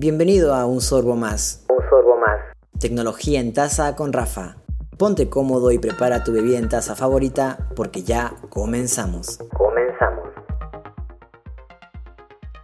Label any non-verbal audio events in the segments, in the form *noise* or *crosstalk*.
Bienvenido a Un Sorbo Más. Un sorbo más. Tecnología en taza con Rafa. Ponte cómodo y prepara tu bebida en taza favorita porque ya comenzamos. Comenzamos.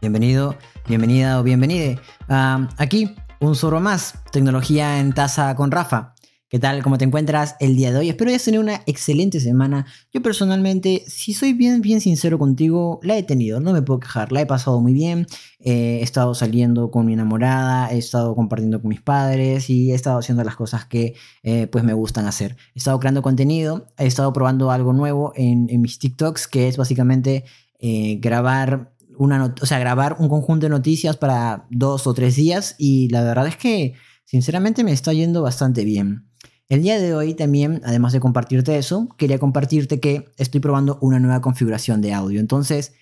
Bienvenido, bienvenida o bienvenide. a aquí, Un Sorbo Más. Tecnología en taza con Rafa. ¿Qué tal? ¿Cómo te encuentras el día de hoy? Espero hayas tenido una excelente semana. Yo personalmente, si soy bien, bien sincero contigo, la he tenido, no me puedo quejar, la he pasado muy bien. Eh, he estado saliendo con mi enamorada, he estado compartiendo con mis padres y he estado haciendo las cosas que eh, pues me gustan hacer. He estado creando contenido, he estado probando algo nuevo en, mis TikToks, que es básicamente eh, grabar una o sea, grabar un conjunto de noticias para dos o tres días y la verdad es que sinceramente me está yendo bastante bien. El día de hoy también, además de compartirte eso, quería compartirte que estoy probando una nueva configuración de audio. Entonces,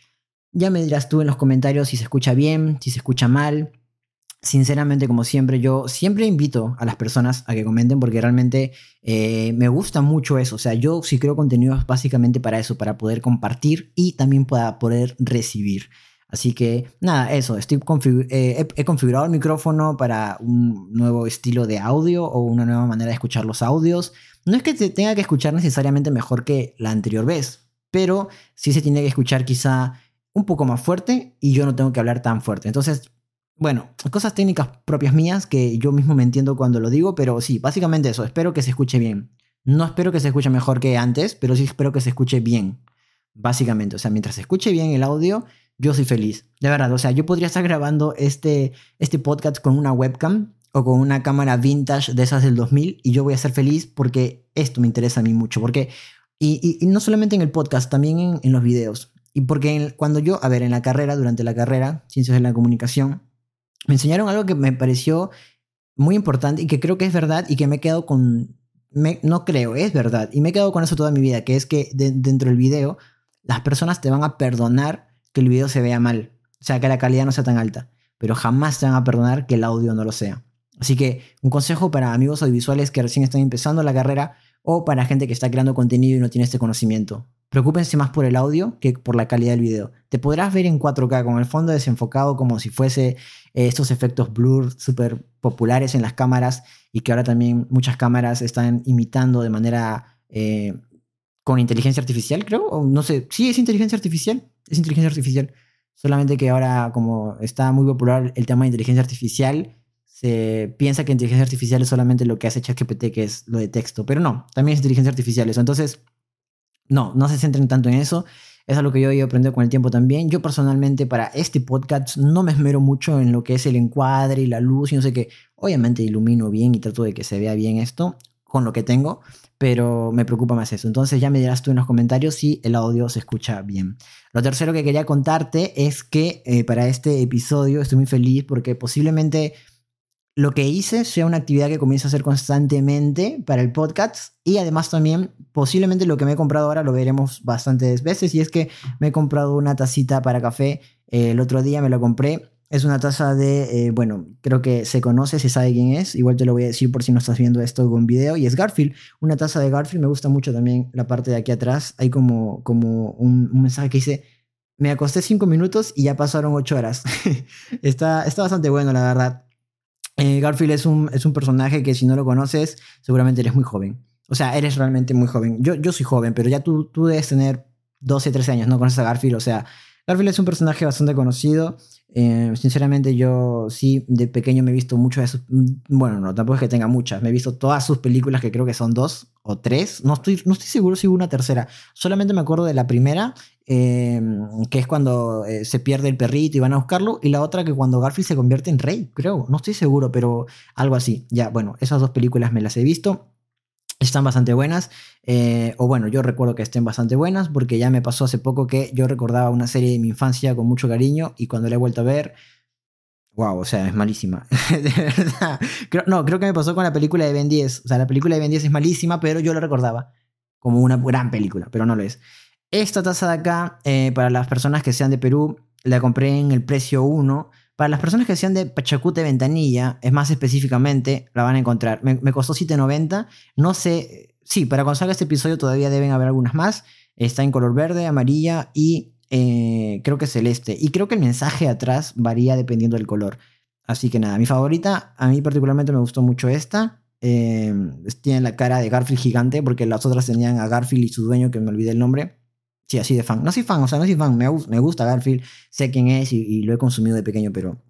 ya me dirás tú en los comentarios si se escucha bien, si se escucha mal. Sinceramente, como siempre, yo siempre invito a las personas a que comenten porque realmente eh, me gusta mucho eso. O sea, yo sí creo contenidos básicamente para eso, para poder compartir y también para poder recibir. Así que nada, eso, estoy eh, he, configurado el micrófono para un nuevo estilo de audio o una nueva manera de escuchar los audios. No es que se tenga que escuchar necesariamente mejor que la anterior vez, pero sí se tiene que escuchar quizá un poco más fuerte y yo no tengo que hablar tan fuerte. Entonces, bueno, cosas técnicas propias mías que yo mismo me entiendo cuando lo digo, pero sí, básicamente eso, espero que se escuche bien. No espero que se escuche mejor que antes, pero sí espero que se escuche bien. Básicamente, o sea, mientras se escuche bien el audio, yo soy feliz. De verdad, o sea, yo podría estar grabando este, este podcast con una webcam o con una cámara vintage de esas del 2000 y yo voy a ser feliz porque esto me interesa a mí mucho. Porque, y, no solamente en el podcast, también en, en los videos. Y porque cuando yo, a ver, en la carrera, durante la carrera, Ciencias de la Comunicación, me enseñaron algo que me pareció muy importante y que creo que es verdad y que me he quedado con... Me, no creo, es verdad. Y me he quedado con eso toda mi vida, que es que dentro del video las personas te van a perdonar que el video se vea mal, o sea, que la calidad no sea tan alta, pero jamás te van a perdonar que el audio no lo sea. Así que un consejo para amigos audiovisuales que recién están empezando la carrera o para gente que está creando contenido y no tiene este conocimiento. Preocúpense más por el audio que por la calidad del video. Te podrás ver en 4K con el fondo desenfocado como si fuese eh, estos efectos blur súper populares en las cámaras y que ahora también muchas cámaras están imitando de manera eh, con inteligencia artificial, creo. O no sé, sí es inteligencia artificial es inteligencia artificial. Solamente que ahora, como está muy popular el tema de inteligencia artificial, se piensa que inteligencia artificial es solamente lo que hace ChatGPT, que es lo de texto. Pero no, también es inteligencia artificial eso. Entonces, no, no se centren tanto en eso. Es algo que yo he aprendido con el tiempo también. Yo personalmente para este podcast no me esmero mucho en lo que es el encuadre y la luz y no sé qué. Obviamente ilumino bien y trato de que se vea bien esto con lo que tengo, pero me preocupa más eso. Entonces ya me dirás tú en los comentarios si el audio se escucha bien. Lo tercero que quería contarte es que eh, para este episodio estoy muy feliz porque posiblemente lo que hice sea una actividad que comienzo a hacer constantemente para el podcast y además también posiblemente lo que me he comprado ahora lo veremos bastantes veces y es que me he comprado una tacita para café. El otro día me lo compré es una taza de, eh, bueno, creo que se conoce, se sabe quién es. Igual te lo voy a decir por si no estás viendo esto con video. Y es Garfield. Una taza de Garfield. Me gusta mucho también la parte de aquí atrás. Hay como, como un, mensaje que dice, me acosté cinco minutos y ya pasaron ocho horas. *laughs* está, está bastante bueno, la verdad. Eh, Garfield es un, es un personaje que si no lo conoces, seguramente eres muy joven. O sea, eres realmente muy joven. Yo, yo soy joven, pero ya tú, tú debes tener 12, 13 años, no conoces a Garfield. O sea, Garfield es un personaje bastante conocido. Eh, sinceramente, yo sí, de pequeño me he visto muchas de sus. Bueno, no, tampoco es que tenga muchas. Me he visto todas sus películas, que creo que son dos o tres. No estoy, no estoy seguro si hubo una tercera. Solamente me acuerdo de la primera, em, que es cuando eh, se pierde el perrito y van a buscarlo. Y la otra, que cuando Garfield se convierte en rey, creo. No estoy seguro, pero algo así. Ya, bueno, esas dos películas me las he visto están bastante buenas. Eh, o bueno, yo recuerdo que estén bastante buenas porque ya me pasó hace poco que yo recordaba una serie de mi infancia con mucho cariño y cuando la he vuelto a ver, wow, o sea, es malísima. *laughs* de verdad. no, creo que me pasó con la película de Ben 10. O sea, la película de Ben 10 es malísima, pero yo la recordaba como una gran película, pero no lo es. Esta taza de acá, eh, para las personas que sean de Perú, la compré en el precio 1 para las personas que sean de Pachacute Ventanilla, es más específicamente, la van a encontrar. Me, costó 7.90. No sé, sí, para cuando salga este episodio todavía deben haber algunas más. Está en color verde, amarilla y eh, creo que celeste. Y creo que el mensaje atrás varía dependiendo del color. Así que nada, mi favorita, a mí particularmente me gustó mucho esta. Eh, tiene la cara de Garfield gigante porque las otras tenían a Garfield y su dueño, que me olvidé el nombre. Sí, así de fan. No soy fan, o sea, no soy fan. Me, me gusta Garfield, sé quién es y, lo he consumido de pequeño, pero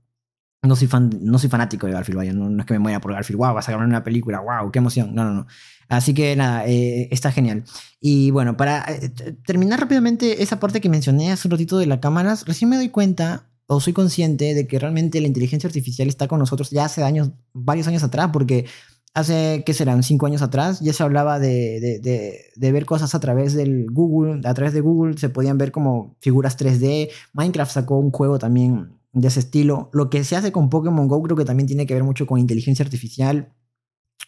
no soy, fan, no soy fanático de Garfield, vaya. No, es que me muera por Garfield. Wow, vas a grabar una película, wow, qué emoción. No, no, no. Así que nada, eh, está genial. Y bueno, para eh, terminar rápidamente esa parte que mencioné hace un ratito de las cámaras, recién me doy cuenta o soy consciente de que realmente la inteligencia artificial está con nosotros ya hace años, varios años atrás, porque hace, ¿qué serán? Cinco años atrás ya se hablaba de, de, ver cosas a través del Google, a través de Google se podían ver como figuras 3D, Minecraft sacó un juego también de ese estilo. Lo que se hace con Pokémon Go creo que también tiene que ver mucho con inteligencia artificial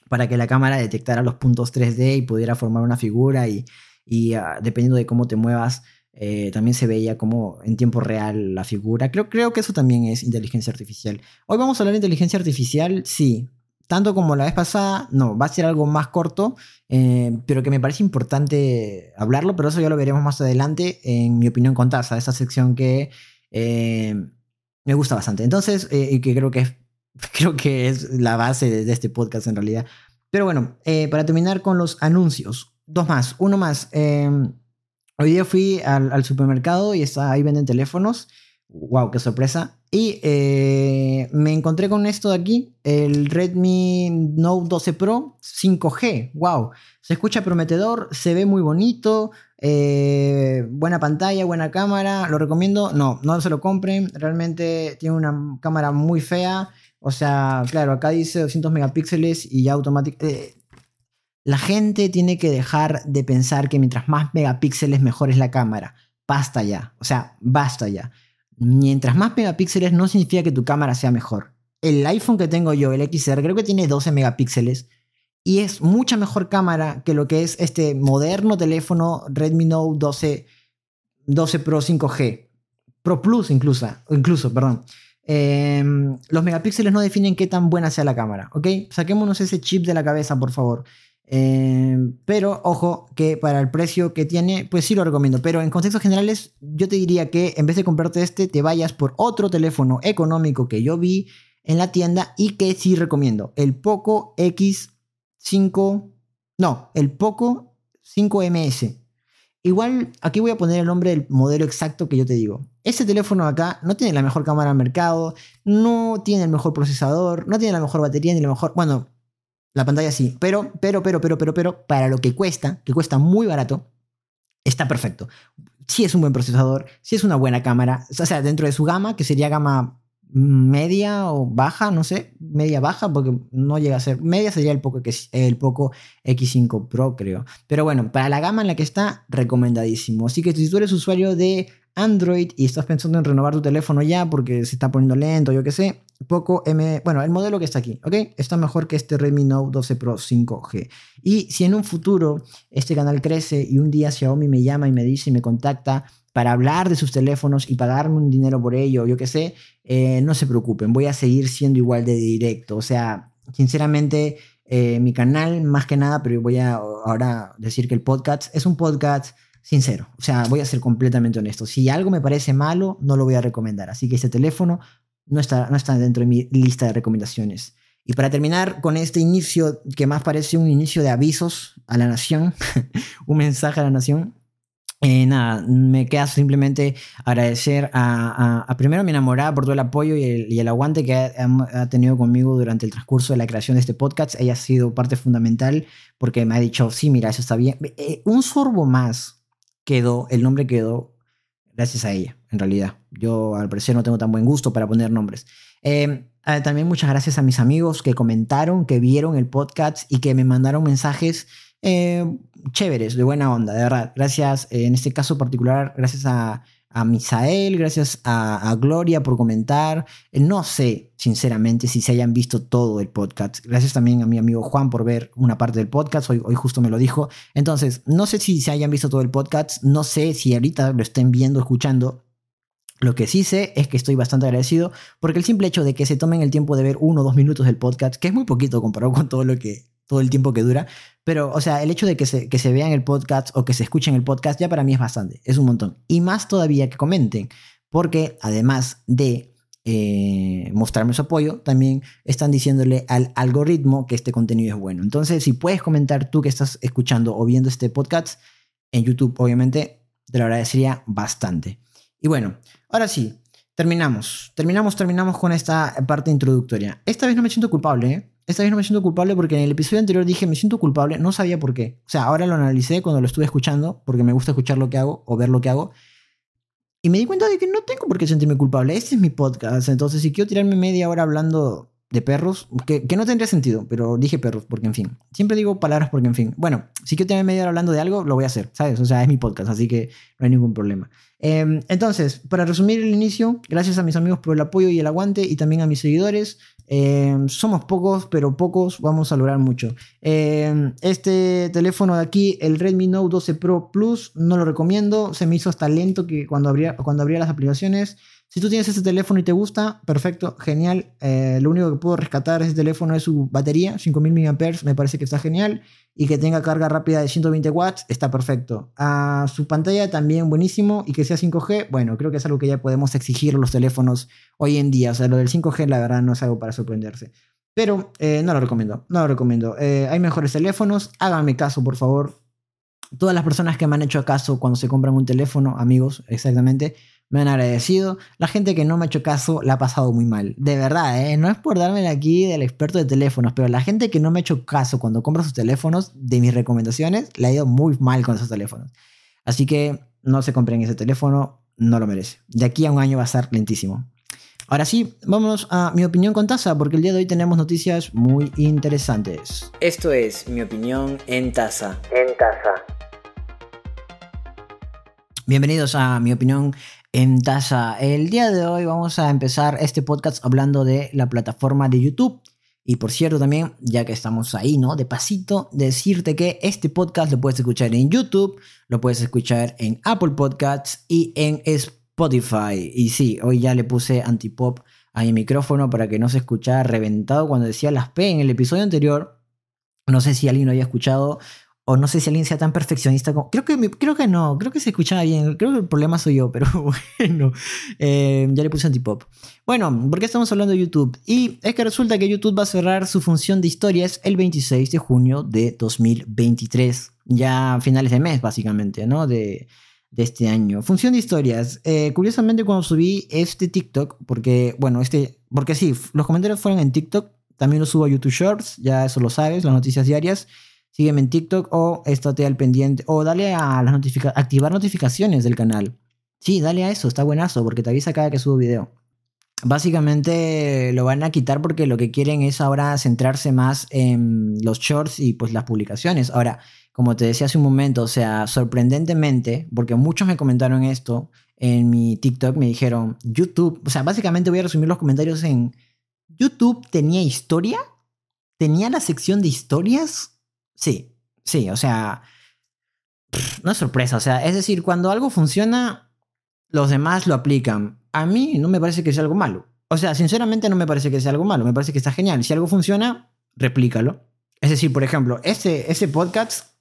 para que la cámara detectara los puntos 3D y pudiera formar una figura y, y ah, dependiendo de cómo te muevas, eh, también se veía como en tiempo real la figura. Creo, creo que eso también es inteligencia artificial. Hoy vamos a hablar de inteligencia artificial, sí. Tanto como la vez pasada, no, va a ser algo más corto, eh, pero que me parece importante hablarlo, pero eso ya lo veremos más adelante en mi opinión con Taza, esa sección que eh, me gusta bastante. Entonces, y que creo que, es, *laughs* creo que es la base de, este podcast en realidad. Pero bueno, para terminar con los anuncios, dos más, uno más. Hoy día fui al, supermercado y está, ahí venden teléfonos. ¡Wow! ¡Qué sorpresa! Y eh, me encontré con esto de aquí, el Redmi Note 12 Pro 5G. ¡Wow! Se escucha prometedor, se ve muy bonito, eh, buena pantalla, buena cámara. ¿Lo recomiendo? No, no se lo compren. Realmente tiene una cámara muy fea. O sea, claro, acá dice 200 megapíxeles y ya automáticamente... La gente tiene que dejar de pensar que mientras más megapíxeles mejor es la cámara. Basta ya. O sea, basta ya. Mientras más megapíxeles no significa que tu cámara sea mejor. El iPhone que tengo yo, el XR, creo que tiene 12 megapíxeles y es mucha mejor cámara que lo que es este moderno teléfono Redmi Note 12, 12 Pro 5G. Pro Plus incluso, incluso perdón. Em, los megapíxeles no definen qué tan buena sea la cámara, ¿ok? Saquémonos ese chip de la cabeza, por favor. Eh, pero ojo que para el precio que tiene, pues sí lo recomiendo. Pero en contextos generales, yo te diría que en vez de comprarte este, te vayas por otro teléfono económico que yo vi en la tienda y que sí recomiendo. El Poco X5, no, el Poco 5MS. Igual aquí voy a poner el nombre del modelo exacto que yo te digo. Este teléfono acá no tiene la mejor cámara al mercado, no tiene el mejor procesador, no tiene la mejor batería ni la mejor... Bueno, la pantalla sí, pero, pero, pero, pero, pero, pero, para lo que cuesta, que cuesta muy barato, está perfecto. Si es un buen procesador, si es una buena cámara, o sea, dentro de su gama, que sería gama media o baja, no sé, media baja, porque no llega a ser, media sería el Poco, el Poco X5 Pro, creo. Pero bueno, para la gama en la que está, recomendadísimo. Así que si tú eres usuario de Android y estás pensando en renovar tu teléfono ya porque se está poniendo lento, yo qué sé, poco M, bueno, el modelo que está aquí, ¿ok? Está mejor que este Redmi Note 12 Pro 5G. Y si en un futuro este canal crece y un día Xiaomi me llama y me dice y me contacta para hablar de sus teléfonos y pagarme un dinero por ello, yo qué sé, eh, no se preocupen, voy a seguir siendo igual de directo. O sea, sinceramente, eh, mi canal, más que nada, pero voy a ahora decir que el podcast es un podcast sincero. O sea, voy a ser completamente honesto. Si algo me parece malo, no lo voy a recomendar. Así que ese teléfono no está, no está dentro de mi lista de recomendaciones. Y para terminar con este inicio, que más parece un inicio de avisos a la nación, *laughs* un mensaje a la nación, eh, nada, me queda simplemente agradecer a, primero a mi enamorada por todo el apoyo y el, aguante que ha, tenido conmigo durante el transcurso de la creación de este podcast. Ella ha sido parte fundamental porque me ha dicho, sí, mira, eso está bien. Eh, un sorbo más quedó, el nombre quedó gracias a ella, en realidad. Yo al parecer no tengo tan buen gusto para poner nombres. Ah, también muchas gracias a mis amigos que comentaron, que vieron el podcast y que me mandaron mensajes eh, chéveres, de buena onda, de verdad. Gracias, eh, en este caso particular, gracias a, a Misael, gracias a, Gloria por comentar. Eh, no sé, sinceramente, si se hayan visto todo el podcast. Gracias también a mi amigo Juan por ver una parte del podcast. Hoy, hoy justo me lo dijo. Entonces, no sé si se hayan visto todo el podcast. No sé si ahorita lo estén viendo, escuchando. Lo que sí sé es que estoy bastante agradecido porque el simple hecho de que se tomen el tiempo de ver uno o dos minutos del podcast, que es muy poquito comparado con todo lo que todo el tiempo que dura, pero o sea, el hecho de que se, que se vean el podcast o que se escuchen el podcast ya para mí es bastante, es un montón. Y más todavía que comenten, porque además de eh, mostrarme su apoyo, también están diciéndole al algoritmo que este contenido es bueno. Entonces, si puedes comentar tú que estás escuchando o viendo este podcast en YouTube, obviamente, te lo agradecería bastante. Y bueno, ahora sí, terminamos. Terminamos, terminamos con esta parte introductoria. Esta vez no me siento culpable, ¿eh? Esta vez no me siento culpable porque en el episodio anterior dije me siento culpable, no sabía por qué. O sea, ahora lo analicé cuando lo estuve escuchando, porque me gusta escuchar lo que hago o ver lo que hago. Y me di cuenta de que no tengo por qué sentirme culpable. Este es mi podcast. Entonces, si quiero tirarme media hora hablando de perros, que, que, no tendría sentido, pero dije perros, porque en fin. Siempre digo palabras porque en fin. Bueno, si quiero tener media hora hablando de algo, lo voy a hacer, ¿sabes? O sea, es mi podcast, así que no hay ningún problema. Eh, entonces, para resumir el inicio, gracias a mis amigos por el apoyo y el aguante y también a mis seguidores. Eh, somos pocos, pero pocos vamos a lograr mucho. Eh, este teléfono de aquí, el Redmi Note 12 Pro Plus, no lo recomiendo. Se me hizo hasta lento que cuando abría, cuando abría las aplicaciones. Si tú tienes este teléfono y te gusta, perfecto, genial. Eh, lo único que puedo rescatar de ese teléfono es su batería, 5000 mAh, me parece que está genial. Y que tenga carga rápida de 120 watts, está perfecto. A su pantalla también buenísimo y que sea 5G, bueno, creo que es algo que ya podemos exigir los teléfonos hoy en día. O sea, lo del 5G, la verdad, no es algo para sorprenderse. Pero eh, no lo recomiendo, no lo recomiendo. Eh, hay mejores teléfonos, háganme caso, por favor. Todas las personas que me han hecho caso cuando se compran un teléfono, amigos, exactamente, me han agradecido. La gente que no me ha hecho caso la ha pasado muy mal. De verdad, ¿eh? no es por darme aquí del experto de teléfonos, pero la gente que no me ha hecho caso cuando compra sus teléfonos, de mis recomendaciones, le ha ido muy mal con esos teléfonos. Así que no se compren ese teléfono, no lo merece. De aquí a un año va a estar lentísimo. Ahora sí, vámonos a mi opinión con taza, porque el día de hoy tenemos noticias muy interesantes. Esto es mi opinión en taza. En taza. Bienvenidos a mi opinión en Taza. El día de hoy vamos a empezar este podcast hablando de la plataforma de YouTube. Y por cierto también, ya que estamos ahí, ¿no? De pasito, decirte que este podcast lo puedes escuchar en YouTube, lo puedes escuchar en Apple Podcasts y en Spotify. Y sí, hoy ya le puse antipop a mi micrófono para que no se escuchara reventado cuando decía las P en el episodio anterior. No sé si alguien lo haya escuchado o no sé si alguien sea tan perfeccionista como... Creo que, creo que no, creo que se escuchaba bien. Creo que el problema soy yo, *laughs* pero bueno. Eh, ya le puse antipop. Bueno, ¿por qué estamos hablando de YouTube? Y es que resulta que YouTube va a cerrar su función de historias el 26 de junio de 2023. Ya a finales de mes, básicamente, ¿no? De, este año. Función de historias. Eh, curiosamente, cuando subí este TikTok, porque, bueno, este... Porque sí, los comentarios fueron en TikTok. También lo subo a YouTube Shorts, ya eso lo sabes, las noticias diarias sígueme en TikTok o estate al pendiente o dale a las notificaciones, activar notificaciones del canal. Sí, dale a eso, está buenazo porque te avisa cada que subo video. Básicamente lo van a quitar porque lo que quieren es ahora centrarse más en los shorts y pues las publicaciones. Ahora, como te decía hace un momento, o sea, sorprendentemente, porque muchos me comentaron esto en mi TikTok, me dijeron, YouTube, o sea, básicamente voy a resumir los comentarios en YouTube tenía historia, tenía la sección de historias Sí, sí, o sea, no es sorpresa, o sea, es decir, cuando algo funciona, los demás lo aplican. A mí no me parece que sea algo malo. O sea, sinceramente no me parece que sea algo malo, me parece que está genial. Si algo funciona, replícalo. Es decir, por ejemplo, ese, ese podcast,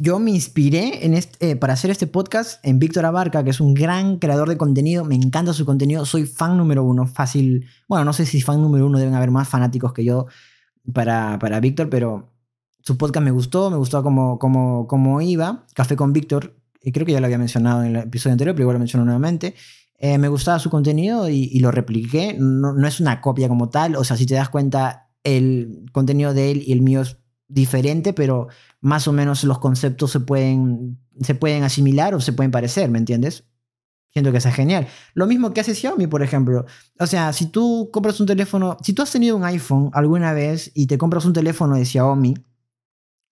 yo me inspiré este, eh, para hacer este podcast en Víctor Abarca, que es un gran creador de contenido, me encanta su contenido, soy fan número uno, fácil. Bueno, no sé si fan número uno, deben haber más fanáticos que yo para, para Víctor, pero su podcast me gustó, me gustó cómo, cómo, cómo iba. Café con Víctor, y creo que ya lo había mencionado en el episodio anterior, pero igual lo menciono nuevamente. Eh, me gustaba su contenido y, lo repliqué. No, no, es una copia como tal, o sea, si te das cuenta, el contenido de él y el mío es diferente, pero más o menos los conceptos se pueden, se pueden asimilar o se pueden parecer, ¿me entiendes? Siento que es genial. Lo mismo que hace Xiaomi, por ejemplo. O sea, si tú compras un teléfono, si tú has tenido un iPhone alguna vez y te compras un teléfono de Xiaomi,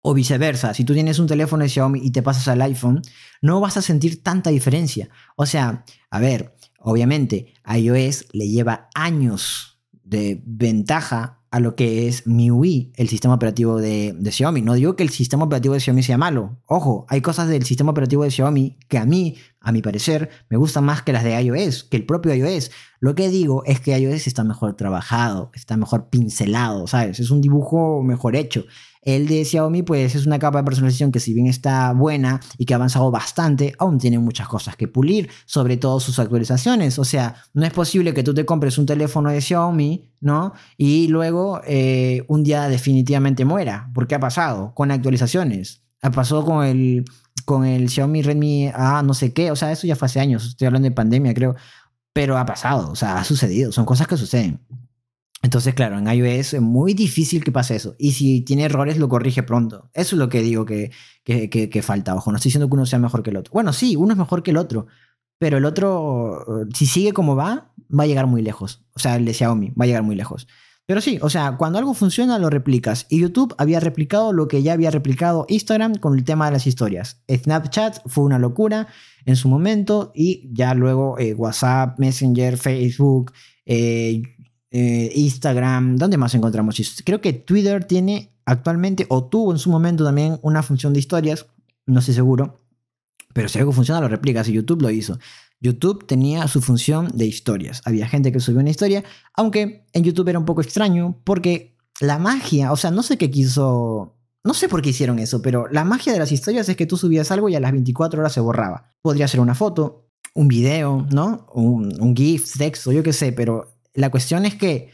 o viceversa, si tú tienes un teléfono de Xiaomi y te pasas al iPhone, no vas a sentir tanta diferencia. O sea, a ver, obviamente, iOS le lleva años de ventaja a lo que es MIUI, el sistema operativo de, Xiaomi. No digo que el sistema operativo de Xiaomi sea malo. Ojo, hay cosas del sistema operativo de Xiaomi que a mí, a mi parecer, me gustan más que las de iOS, que el propio iOS. Lo que digo es que iOS está mejor trabajado, está mejor pincelado, ¿sabes? Es un dibujo mejor hecho. El de Xiaomi pues es una capa de personalización que si bien está buena y que ha avanzado bastante, aún tiene muchas cosas que pulir, sobre todo sus actualizaciones. O sea, no es posible que tú te compres un teléfono de Xiaomi, ¿no? Y luego eh, un día definitivamente muera. ¿Por qué ha pasado? Con actualizaciones. Ha pasado con el, con el Xiaomi Redmi A no sé qué. O sea, eso ya fue hace años. Estoy hablando de pandemia, creo. Pero ha pasado, o sea, ha sucedido. Son cosas que suceden. Entonces, claro, en iOS es muy difícil que pase eso. Y si tiene errores, lo corrige pronto. Eso es lo que digo que, que, falta. Ojo, no estoy diciendo que uno sea mejor que el otro. Bueno, sí, uno es mejor que el otro. Pero el otro, si sigue como va, va a llegar muy lejos. O sea, el de Xiaomi va a llegar muy lejos. Pero sí, o sea, cuando algo funciona, lo replicas. Y YouTube había replicado lo que ya había replicado Instagram con el tema de las historias. Snapchat fue una locura en su momento. Y ya luego eh, WhatsApp, Messenger, Facebook, eh, eh, Instagram, ¿dónde más encontramos Creo que Twitter tiene actualmente, o tuvo en su momento también, una función de historias, no estoy seguro, pero si algo funciona lo replicas y YouTube lo hizo. YouTube tenía su función de historias. Había gente que subía una historia, aunque en YouTube era un poco extraño porque la magia, o sea, no sé qué quiso, no sé por qué hicieron eso, pero la magia de las historias es que tú subías algo y a las 24 horas se borraba. Podría ser una foto, un video, ¿no? Un, un GIF, texto, yo qué sé, pero la cuestión es que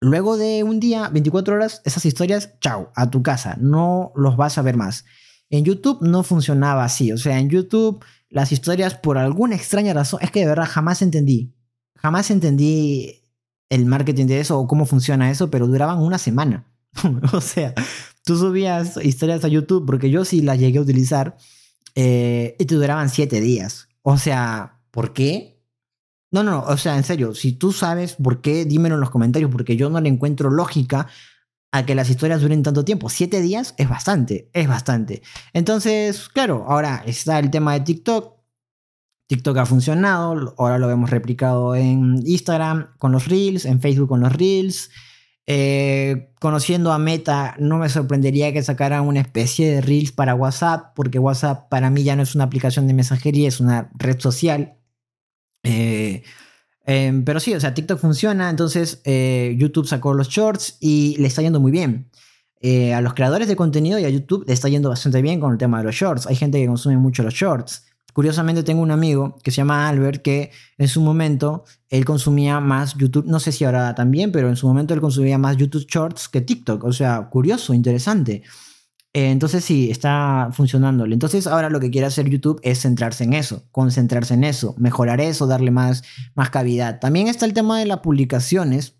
luego de un día, 24 horas, esas historias, chao, a tu casa, no los vas a ver más. En YouTube no funcionaba así, o sea, en YouTube las historias por alguna extraña razón, es que de verdad jamás entendí, jamás entendí el marketing de eso o cómo funciona eso, pero duraban una semana. *laughs* o sea, tú subías historias a YouTube, porque yo sí las llegué a utilizar, eh, y te duraban siete días. O sea, ¿por qué? No, no, o sea, en serio, si tú sabes por qué, dímelo en los comentarios, porque yo no le encuentro lógica a que las historias duren tanto tiempo. Siete días es bastante, es bastante. Entonces, claro, ahora está el tema de TikTok. TikTok ha funcionado, ahora lo hemos replicado en Instagram con los Reels, en Facebook con los Reels. Eh, conociendo a Meta, no me sorprendería que sacaran una especie de Reels para WhatsApp, porque WhatsApp para mí ya no es una aplicación de mensajería, es una red social. Eh, em, pero sí, o sea, TikTok funciona, entonces eh, YouTube sacó los shorts y le está yendo muy bien. Eh, a los creadores de contenido y a YouTube le está yendo bastante bien con el tema de los shorts. Hay gente que consume mucho los shorts. Curiosamente tengo un amigo que se llama Albert que en su momento él consumía más YouTube, no sé si ahora también, pero en su momento él consumía más YouTube Shorts que TikTok. O sea, curioso, interesante. Eh, entonces sí, está funcionándole. Entonces ahora lo que quiere hacer YouTube es centrarse en eso, concentrarse en eso, mejorar eso, darle más, más cavidad. También está el tema de las publicaciones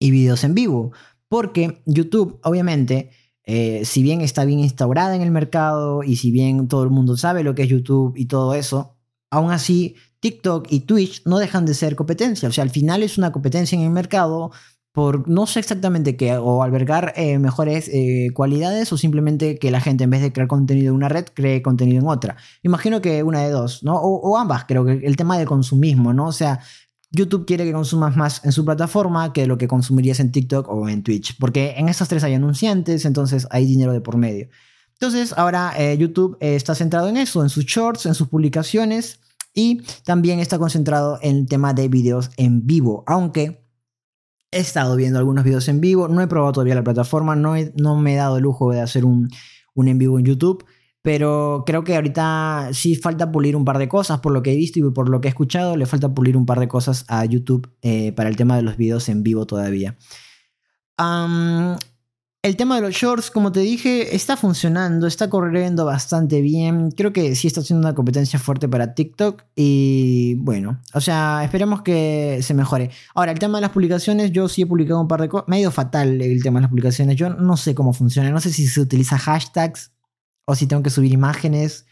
y videos en vivo, porque YouTube obviamente, eh, si bien está bien instaurada en el mercado y si bien todo el mundo sabe lo que es YouTube y todo eso, aún así TikTok y Twitch no dejan de ser competencia. O sea, al final es una competencia en el mercado por no sé exactamente qué, o albergar eh, mejores eh, cualidades o simplemente que la gente en vez de crear contenido en una red, cree contenido en otra. Imagino que una de dos, ¿no? O, ambas, creo que el tema del consumismo, ¿no? O sea, YouTube quiere que consumas más en su plataforma que lo que consumirías en TikTok o en Twitch, porque en esas tres hay anunciantes, entonces hay dinero de por medio. Entonces ahora eh, YouTube está centrado en eso, en sus shorts, en sus publicaciones y también está concentrado en el tema de videos en vivo, aunque He estado viendo algunos videos en vivo, no he probado todavía la plataforma, no, no me he dado el lujo de hacer un, un en vivo en YouTube, pero creo que ahorita sí falta pulir un par de cosas, por lo que he visto y por lo que he escuchado, le falta pulir un par de cosas a YouTube eh, para el tema de los videos en vivo todavía. El tema de los shorts, como te dije, está funcionando, está corriendo bastante bien. Creo que sí está siendo una competencia fuerte para TikTok. Y bueno, o sea, esperemos que se mejore. Ahora, el tema de las publicaciones, yo sí he publicado un par de cosas. Me ha ido fatal el tema de las publicaciones. Yo no sé cómo funciona. No sé si se utiliza hashtags o si tengo que subir imágenes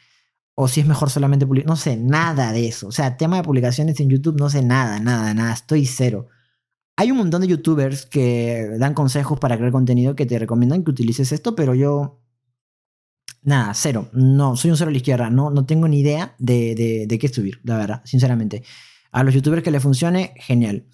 o si es mejor solamente publicar. No sé, nada de eso. O sea, tema de publicaciones en YouTube, no sé nada, nada, nada. Estoy cero. Hay un montón de youtubers que dan consejos para crear contenido que te recomiendan que utilices esto, pero yo. Nada, cero. No, soy un cero a la izquierda. No, no tengo ni idea de, de, qué subir, la verdad, sinceramente. A los youtubers que les funcione, genial.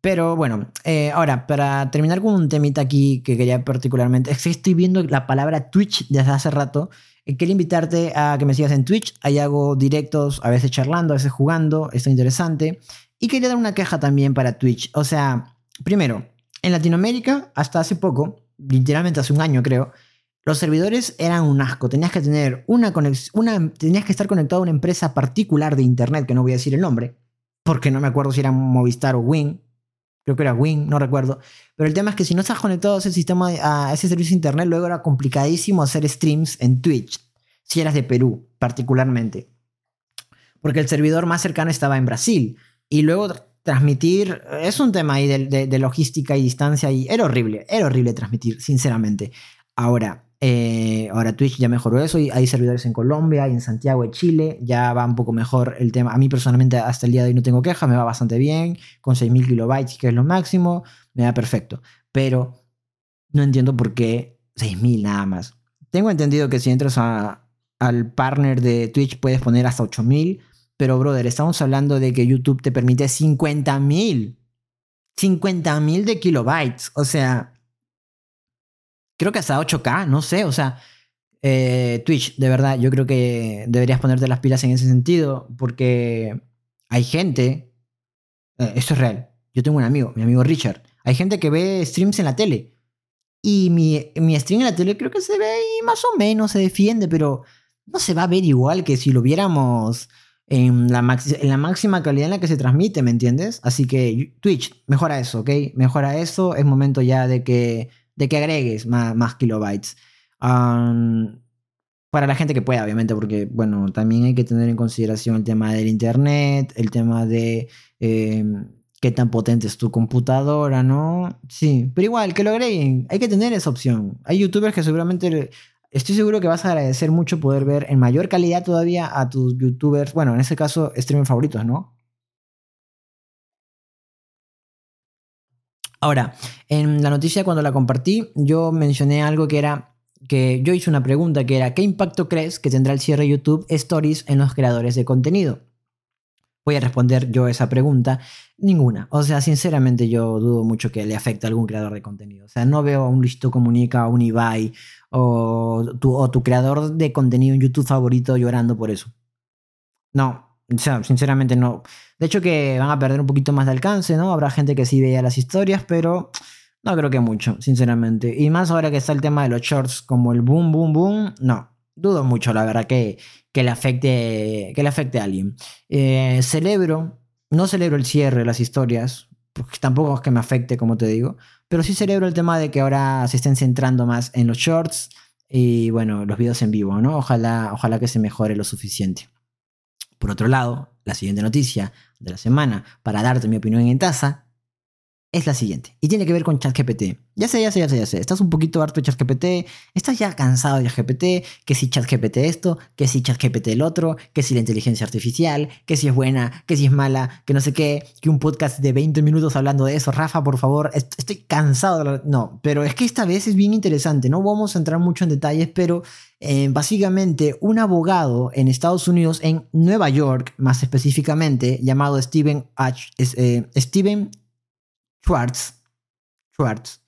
Pero bueno, eh, ahora, para terminar con un temita aquí que quería particularmente, es que estoy viendo la palabra Twitch desde hace rato. Eh, quería invitarte a que me sigas en Twitch. Ahí hago directos, a veces charlando, a veces jugando. Está interesante. Y quería dar una queja también para Twitch. O sea, primero, en Latinoamérica, hasta hace poco, literalmente hace un año creo, los servidores eran un asco. Tenías que tener una conexión, una, tenías que estar conectado a una empresa particular de internet, que no voy a decir el nombre, porque no me acuerdo si era Movistar o Win. Creo que era Win, no recuerdo. Pero el tema es que si no estás conectado a ese sistema, a ese servicio de internet, luego era complicadísimo hacer streams en Twitch, si eras de Perú, particularmente. Porque el servidor más cercano estaba en Brasil. Y luego transmitir, es un tema ahí de, de logística y distancia, y era horrible, era horrible transmitir, sinceramente. Ahora, eh, ahora Twitch ya mejoró eso y hay servidores en Colombia y en Santiago de Chile. Ya va un poco mejor el tema. A mí personalmente hasta el día de hoy no tengo quejas, me va bastante bien. Con 6.000 kilobytes, que es lo máximo, me va perfecto. Pero no entiendo por qué 6.000 nada más. Tengo entendido que si entras al partner de Twitch puedes poner hasta 8.000. Pero brother, estamos hablando de que YouTube te permite 50.000. 50.000 de kilobytes. O sea, creo que hasta 8K, no sé, o sea, eh, Twitch, de verdad, yo creo que deberías ponerte las pilas en ese sentido, porque hay gente, eh, esto es real, yo tengo un amigo, mi amigo Richard, hay gente que ve streams en la tele, y mi, mi stream en la tele creo que se ve y más o menos se defiende, pero no se va a ver igual que si lo viéramos en la, en la máxima calidad en la que se transmite, ¿me entiendes? Así que Twitch, mejora eso, ¿ok? Mejora eso, es momento ya de que de que agregues más, kilobytes. para la gente que pueda, obviamente, porque, bueno, también hay que tener en consideración el tema del internet, el tema de em, qué tan potente es tu computadora, ¿no? Sí, pero igual, que lo agreguen, hay que tener esa opción. Hay youtubers que seguramente, estoy seguro que vas a agradecer mucho poder ver en mayor calidad todavía a tus youtubers, bueno, en ese caso, streamers favoritos, ¿no? Ahora, en la noticia cuando la compartí, yo mencioné algo que era que yo hice una pregunta que era, ¿qué impacto crees que tendrá el cierre de YouTube Stories en los creadores de contenido? Voy a responder yo esa pregunta. Ninguna. O sea, sinceramente yo dudo mucho que le afecte a algún creador de contenido. O sea, no veo a un Listo Comunica, a un Ibai o tu, o tu creador de contenido en YouTube favorito llorando por eso. No, o sea, sinceramente no. De hecho que van a perder un poquito más de alcance, ¿no? Habrá gente que sí vea las historias, pero no creo que mucho, sinceramente. Y más ahora que está el tema de los shorts como el boom, boom, boom, no. Dudo mucho, la verdad, que, que, le, afecte, que le afecte a alguien. Eh, celebro, no celebro el cierre de las historias, porque tampoco es que me afecte, como te digo, pero sí celebro el tema de que ahora se estén centrando más en los shorts y, bueno, los videos en vivo, ¿no? Ojalá, ojalá que se mejore lo suficiente. Por otro lado, la siguiente noticia de la semana para darte mi opinión en taza es la siguiente. Y tiene que ver con ChatGPT. Ya sé, ya sé, ya sé, ya sé. Estás un poquito harto de ChatGPT. Estás ya cansado de ChatGPT. Que si ChatGPT esto, que si ChatGPT el otro, que si la inteligencia artificial, que si es buena, que si es mala, que no sé qué, que un podcast de 20 minutos hablando de eso. Rafa, por favor, estoy cansado. No, pero es que esta vez es bien interesante. No vamos a entrar mucho en detalles, pero eh, básicamente un abogado en Estados Unidos, en Nueva York más específicamente, llamado Steven, H, eh, Steven Schwartz. Schwartz.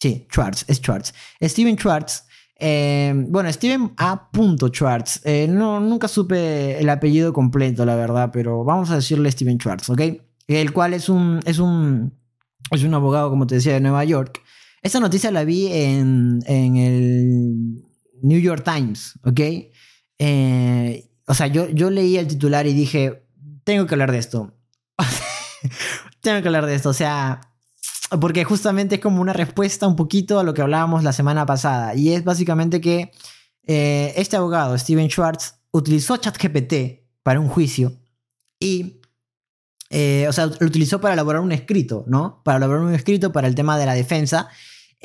Sí, Schwartz, es Schwartz. Steven Schwartz. Eh, bueno, Steven A. Schwartz. Eh, no, nunca supe el apellido completo, la verdad, pero vamos a decirle Steven Schwartz, ¿ok? El cual es un, es un, es un abogado, como te decía, de Nueva York. Esta noticia la vi en, en el New York Times, ¿ok? Eh, o sea, yo, yo leí el titular y dije, tengo que hablar de esto. *laughs* tengo que hablar de esto. O sea, porque justamente es como una respuesta un poquito a lo que hablábamos la semana pasada. Y es básicamente que eh, este abogado, Steven Schwartz, utilizó ChatGPT para un juicio y, eh, o sea, lo utilizó para elaborar un escrito, ¿no? Para elaborar un escrito para el tema de la defensa.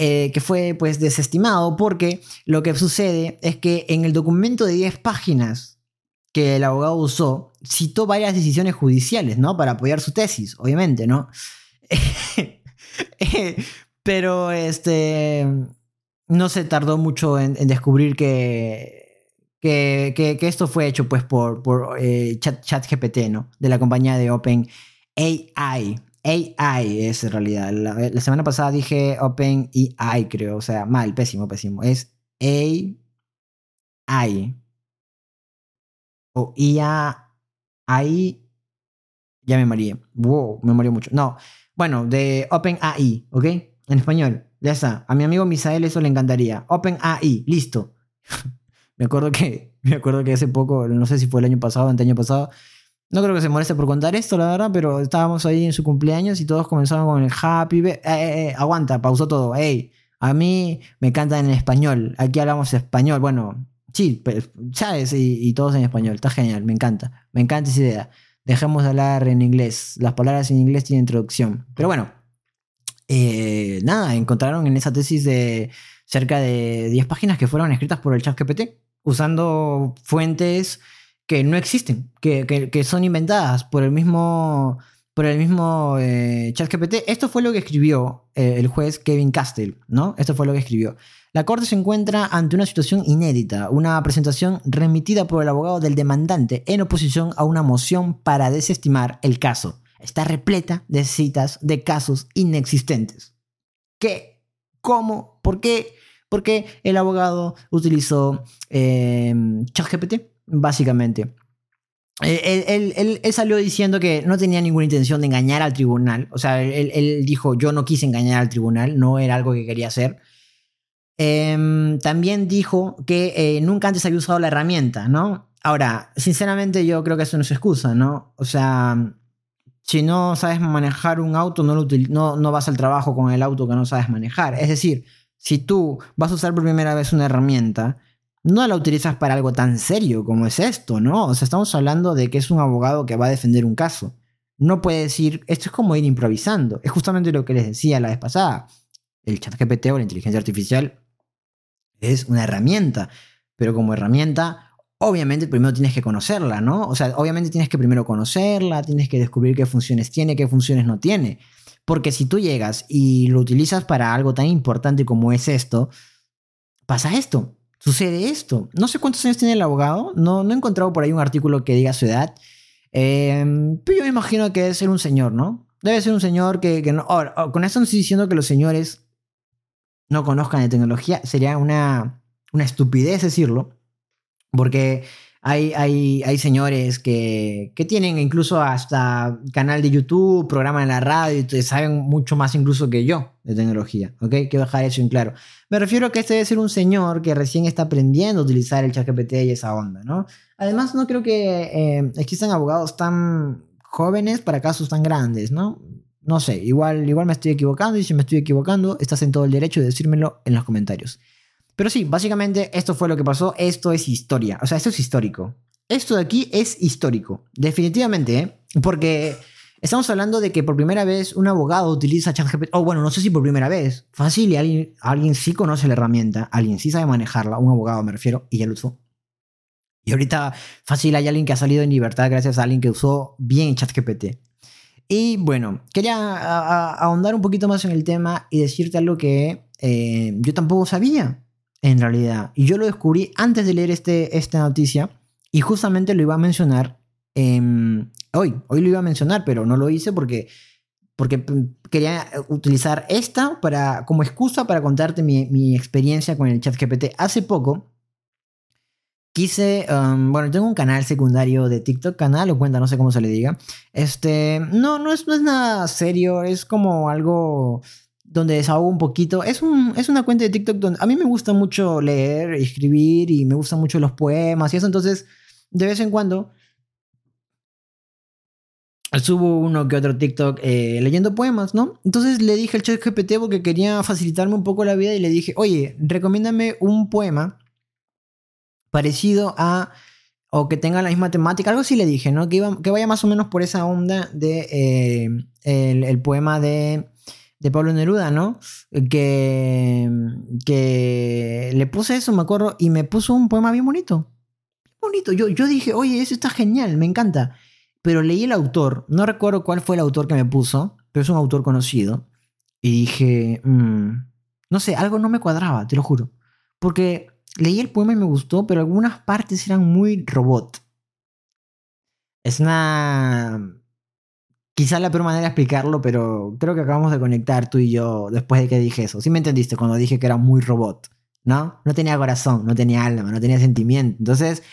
Eh, que fue pues desestimado porque lo que sucede es que en el documento de 10 páginas que el abogado usó, citó varias decisiones judiciales, ¿no? Para apoyar su tesis, obviamente, ¿no? *laughs* Pero este no se tardó mucho en, descubrir que, que, esto fue hecho pues por, por eh, ChatGPT, ¿no? De la compañía de Open AI. AI es en realidad. La, semana pasada dije Open AI, creo. O sea, mal, pésimo, pésimo. Es AI o IA, ahí ya me mareé. Wow, me mareé mucho. No, bueno, de OpenAI, ¿ok? En español. ya está. A mi amigo Misael eso le encantaría. OpenAI, listo. *laughs* me acuerdo que, *laughs* me acuerdo que hace poco, no sé si fue el año pasado el año pasado, no creo que se moleste por contar esto, la verdad, pero estábamos ahí en su cumpleaños y todos comenzaron con el happy. Eh, eh, eh, aguanta, pausó todo. Hey, a mí me cantan en español. Aquí hablamos español. Bueno, sí, ¿sabes? Y, todos en español. Está genial, me encanta. Me encanta esa idea. Dejemos de hablar en inglés. Las palabras en inglés tienen introducción. Pero bueno, eh, nada, encontraron en esa tesis de cerca de 10 páginas que fueron escritas por el chat GPT, usando fuentes que no existen, que, son inventadas por el mismo, por el mismo eh, ChatGPT. Esto fue lo que escribió eh, el juez Kevin Castell, ¿no? Esto fue lo que escribió. La corte se encuentra ante una situación inédita, una presentación remitida por el abogado del demandante en oposición a una moción para desestimar el caso está repleta de citas de casos inexistentes. ¿Qué? ¿Cómo? ¿Por qué? Porque el abogado utilizó eh, ChatGPT, básicamente. Eh, él, salió diciendo que no tenía ninguna intención de engañar al tribunal. O sea, él, dijo, yo no quise engañar al tribunal, no era algo que quería hacer. Em, también dijo que eh, nunca antes había usado la herramienta, ¿no? Ahora, sinceramente yo creo que eso no es excusa, ¿no? O sea, si no sabes manejar un auto, no, no, no vas al trabajo con el auto que no sabes manejar. Es decir, si tú vas a usar por primera vez una herramienta, no la utilizas para algo tan serio como es esto, ¿no? O sea, estamos hablando de que es un abogado que va a defender un caso. No puede decir, esto es como ir improvisando. Es justamente lo que les decía la vez pasada. El chat GPT o la inteligencia artificial es una herramienta, pero como herramienta obviamente primero tienes que conocerla, ¿no? O sea, obviamente tienes que primero conocerla, tienes que descubrir qué funciones tiene, qué funciones no tiene. Porque si tú llegas y lo utilizas para algo tan importante como es esto, pasa esto, sucede esto. No sé cuántos años tiene el abogado, no, no he encontrado por ahí un artículo que diga su edad, em, pero yo me imagino que debe ser un señor, ¿no? Debe ser un señor que, no... con esto no estoy diciendo que los señores no conozcan de tecnología, sería una, una estupidez decirlo, porque hay, hay, hay señores que, que, tienen incluso hasta canal de YouTube, programa en la radio, y saben mucho más incluso que yo de tecnología, ¿ok? Quiero dejar eso en claro. Me refiero a que este debe ser un señor que recién está aprendiendo a utilizar el ChatGPT y esa onda, ¿no? Además, no creo que eh, existan abogados tan jóvenes para casos tan grandes, ¿no? No sé, igual, igual me estoy equivocando y si me estoy equivocando, estás en todo el derecho de decírmelo en los comentarios. Pero sí, básicamente esto fue lo que pasó. Esto es historia. O sea, esto es histórico. Esto de aquí es histórico. Definitivamente, ¿eh? Porque estamos hablando de que por primera vez un abogado utiliza ChatGPT. O bueno, no sé si por primera vez. Fácil alguien, alguien sí conoce la herramienta. Alguien sí sabe manejarla. Un abogado me refiero. Y ya lo usó. Y ahorita fácil hay alguien que ha salido en libertad gracias a alguien que usó bien ChatGPT. Y bueno, quería ahondar un poquito más en el tema y decirte algo que eh, yo tampoco sabía en realidad. Y yo lo descubrí antes de leer este, esta noticia y justamente lo iba a mencionar hoy. Hoy lo iba a mencionar, pero no lo hice porque, porque quería utilizar esta para, como excusa para contarte mi, mi experiencia con el chat GPT. Hace poco quise, um, bueno, tengo un canal secundario de TikTok, canal o cuenta, no sé cómo se le diga. Este, no, no es, no es nada serio, es como algo donde desahogo un poquito. Es, un, es una cuenta de TikTok donde a mí me gusta mucho leer, escribir y me gustan mucho los poemas y eso. Entonces, de vez en cuando subo uno que otro TikTok eh, leyendo poemas, ¿no? Entonces le dije al chat GPT porque quería facilitarme un poco la vida y le dije, oye, recomiéndame un poema parecido a o que tenga la misma temática, algo así le dije, ¿no? Que, iba, que vaya más o menos por esa onda de eh, el poema de de Pablo Neruda, ¿no? Que, que le puse eso, me acuerdo, y me puso un poema bien bonito. Bonito. Yo, yo dije, oye, eso está genial, me encanta. Pero leí el autor, no recuerdo cuál fue el autor que me puso, pero es un autor conocido. Y dije, mm, no sé, algo no me cuadraba, te lo juro. Porque leí el poema y me gustó, pero algunas partes eran muy robot. Es una Quizá la peor manera de explicarlo, pero creo que acabamos de conectar tú y yo después de que dije eso. ¿Sí me entendiste cuando dije que era muy robot? ¿No? No tenía corazón, no tenía alma, no tenía sentimiento. Entonces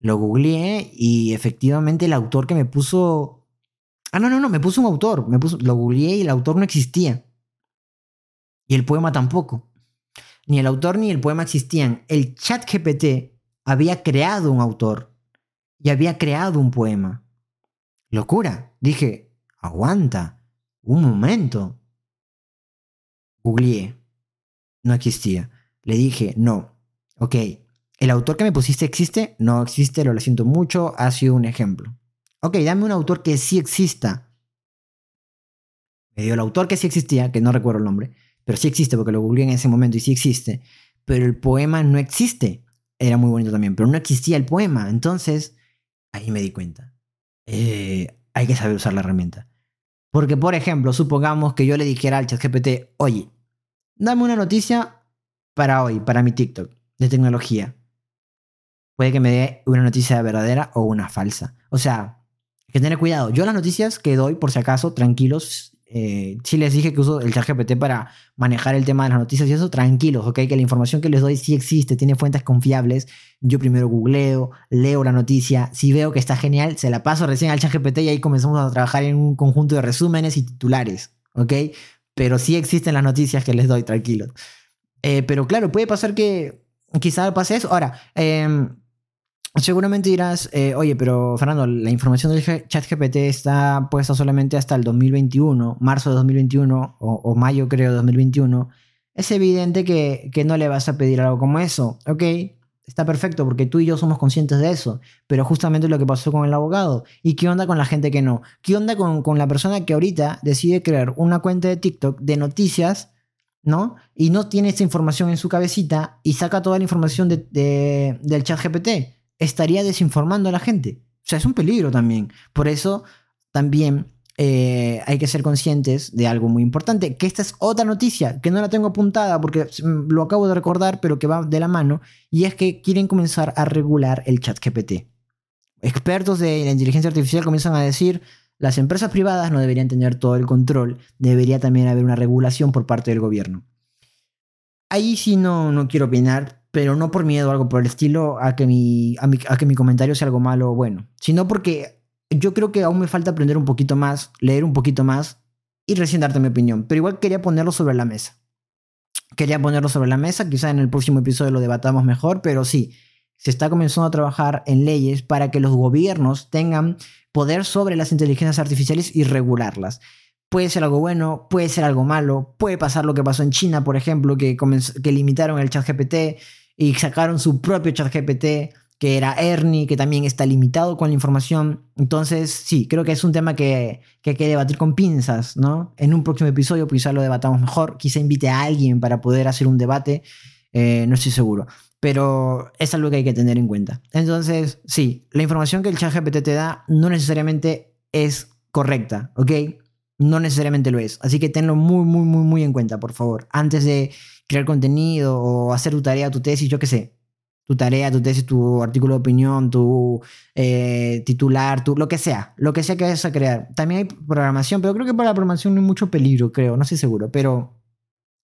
lo googleé y efectivamente el autor que me puso... Ah, no, no, no, me puso un autor. Me. Lo googleé y el autor no existía. Y el poema tampoco. Ni el autor ni el poema existían. El chat GPT había creado un autor y había creado un poema. Locura. Dije, aguanta, un momento. Googleé. No existía. Le dije, no. Ok, ¿el autor que me pusiste existe? No existe, lo, siento mucho, ha sido un ejemplo. Ok, dame un autor que sí exista. Me dio el autor que sí existía, que no recuerdo el nombre, pero sí existe porque lo googleé en ese momento y sí existe. Pero el poema no existe. Era muy bonito también, pero no existía el poema. Entonces, ahí me di cuenta. Eh, hay que saber usar la herramienta. Porque, por ejemplo, supongamos que yo le dijera al chat GPT, oye, dame una noticia para hoy, para mi TikTok de tecnología. Puede que me dé una noticia verdadera o una falsa. O sea, hay que tener cuidado. Yo las noticias que doy, por si acaso, tranquilos, eh, les dije que uso el chat GPT para manejar el tema de las noticias y eso, tranquilos, ¿ok? Que la información que les doy sí existe, tiene fuentes confiables. Yo primero googleo, leo la noticia, si veo que está genial, se la paso recién al chat GPT y ahí comenzamos a trabajar en un conjunto de resúmenes y titulares, ¿ok? Pero sí existen las noticias que les doy, tranquilos. Eh, pero claro, puede pasar que quizá pase eso. Ahora, eh, Seguramente dirás, eh, oye, pero Fernando, la información del chat GPT está puesta solamente hasta el 2021, marzo de 2021 o, mayo creo de 2021. Es evidente que, que, no le vas a pedir algo como eso. Ok, está perfecto porque tú y yo somos conscientes de eso. Pero justamente lo que pasó con el abogado. ¿Y qué onda con la gente que no? ¿Qué onda con, con la persona que ahorita decide crear una cuenta de TikTok de noticias ¿no? Y no tiene esa información en su cabecita y saca toda la información de, del chat GPT estaría desinformando a la gente. O sea, es un peligro también. Por eso también eh, hay que ser conscientes de algo muy importante, que esta es otra noticia, que no la tengo apuntada porque lo acabo de recordar, pero que va de la mano, y es que quieren comenzar a regular el chat GPT. Expertos de la inteligencia artificial comienzan a decir, las empresas privadas no deberían tener todo el control, debería también haber una regulación por parte del gobierno. Ahí sí no, no quiero opinar, pero no por miedo o algo por el estilo a que mi, a, que mi comentario sea algo malo o bueno, sino porque yo creo que aún me falta aprender un poquito más, leer un poquito más y recién darte mi opinión, pero igual quería ponerlo sobre la mesa. Quería ponerlo sobre la mesa, quizá en el próximo episodio lo debatamos mejor, pero sí, se está comenzando a trabajar en leyes para que los gobiernos tengan poder sobre las inteligencias artificiales y regularlas. Puede ser algo bueno, puede ser algo malo, puede pasar lo que pasó en China, por ejemplo, que, que limitaron el chat GPT y sacaron su propio chat GPT que era Ernie, que también está limitado con la información. Entonces, sí, creo que es un tema que, que, hay que debatir con pinzas, ¿no? En un próximo episodio quizá lo debatamos mejor, quizá invite a alguien para poder hacer un debate, eh, no estoy seguro, pero es algo que hay que tener en cuenta. Entonces, sí, la información que el chat GPT te da no necesariamente es correcta, ¿ok? No necesariamente lo es. Así que tenlo muy, muy, muy, muy en cuenta, por favor. Antes de crear contenido o hacer tu tarea, tu tesis, yo qué sé. Tu tarea, tu tesis, tu artículo de opinión, tu eh, titular, tu, lo que sea. Lo que sea que vayas a crear. También hay programación, pero creo que para la programación no hay mucho peligro, creo. No estoy seguro, pero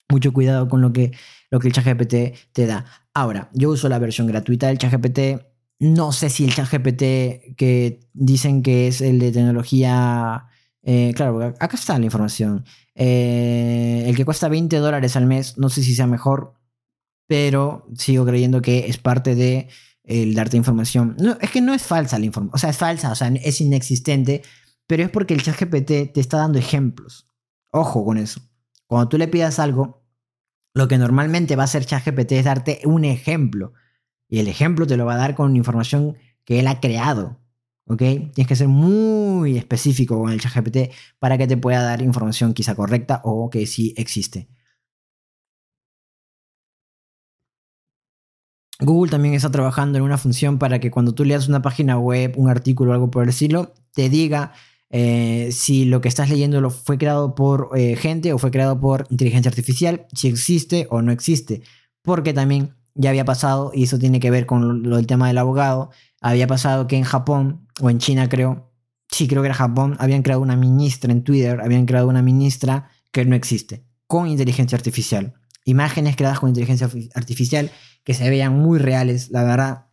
mucho cuidado con lo que, lo que el ChatGPT te da. Ahora, yo uso la versión gratuita del ChatGPT. No sé si el ChatGPT que dicen que es el de tecnología eh, claro, acá está la información. Eh, el que cuesta 20 dólares al mes, no sé si sea mejor, pero sigo creyendo que es parte de el darte información. No, es que no es falsa la información, o sea, es falsa, o sea, es inexistente, pero es porque el chat GPT te está dando ejemplos. Ojo con eso. Cuando tú le pidas algo, lo que normalmente va a hacer ChatGPT es darte un ejemplo. Y el ejemplo te lo va a dar con información que él ha creado. ¿Ok? Tienes que ser muy específico con el ChatGPT para que te pueda dar información quizá correcta o que sí existe. Google también está trabajando en una función para que cuando tú leas una página web, un artículo o algo por el estilo, te diga eh, si lo que estás leyendo lo fue creado por eh, gente o fue creado por inteligencia artificial, si existe o no existe. Porque también ya había pasado, y eso tiene que ver con lo del tema del abogado, había pasado que en Japón, o en China creo, sí creo que era Japón, habían creado una ministra en Twitter, habían creado una ministra que no existe, con inteligencia artificial. Imágenes creadas con inteligencia artificial que se veían muy reales, la verdad.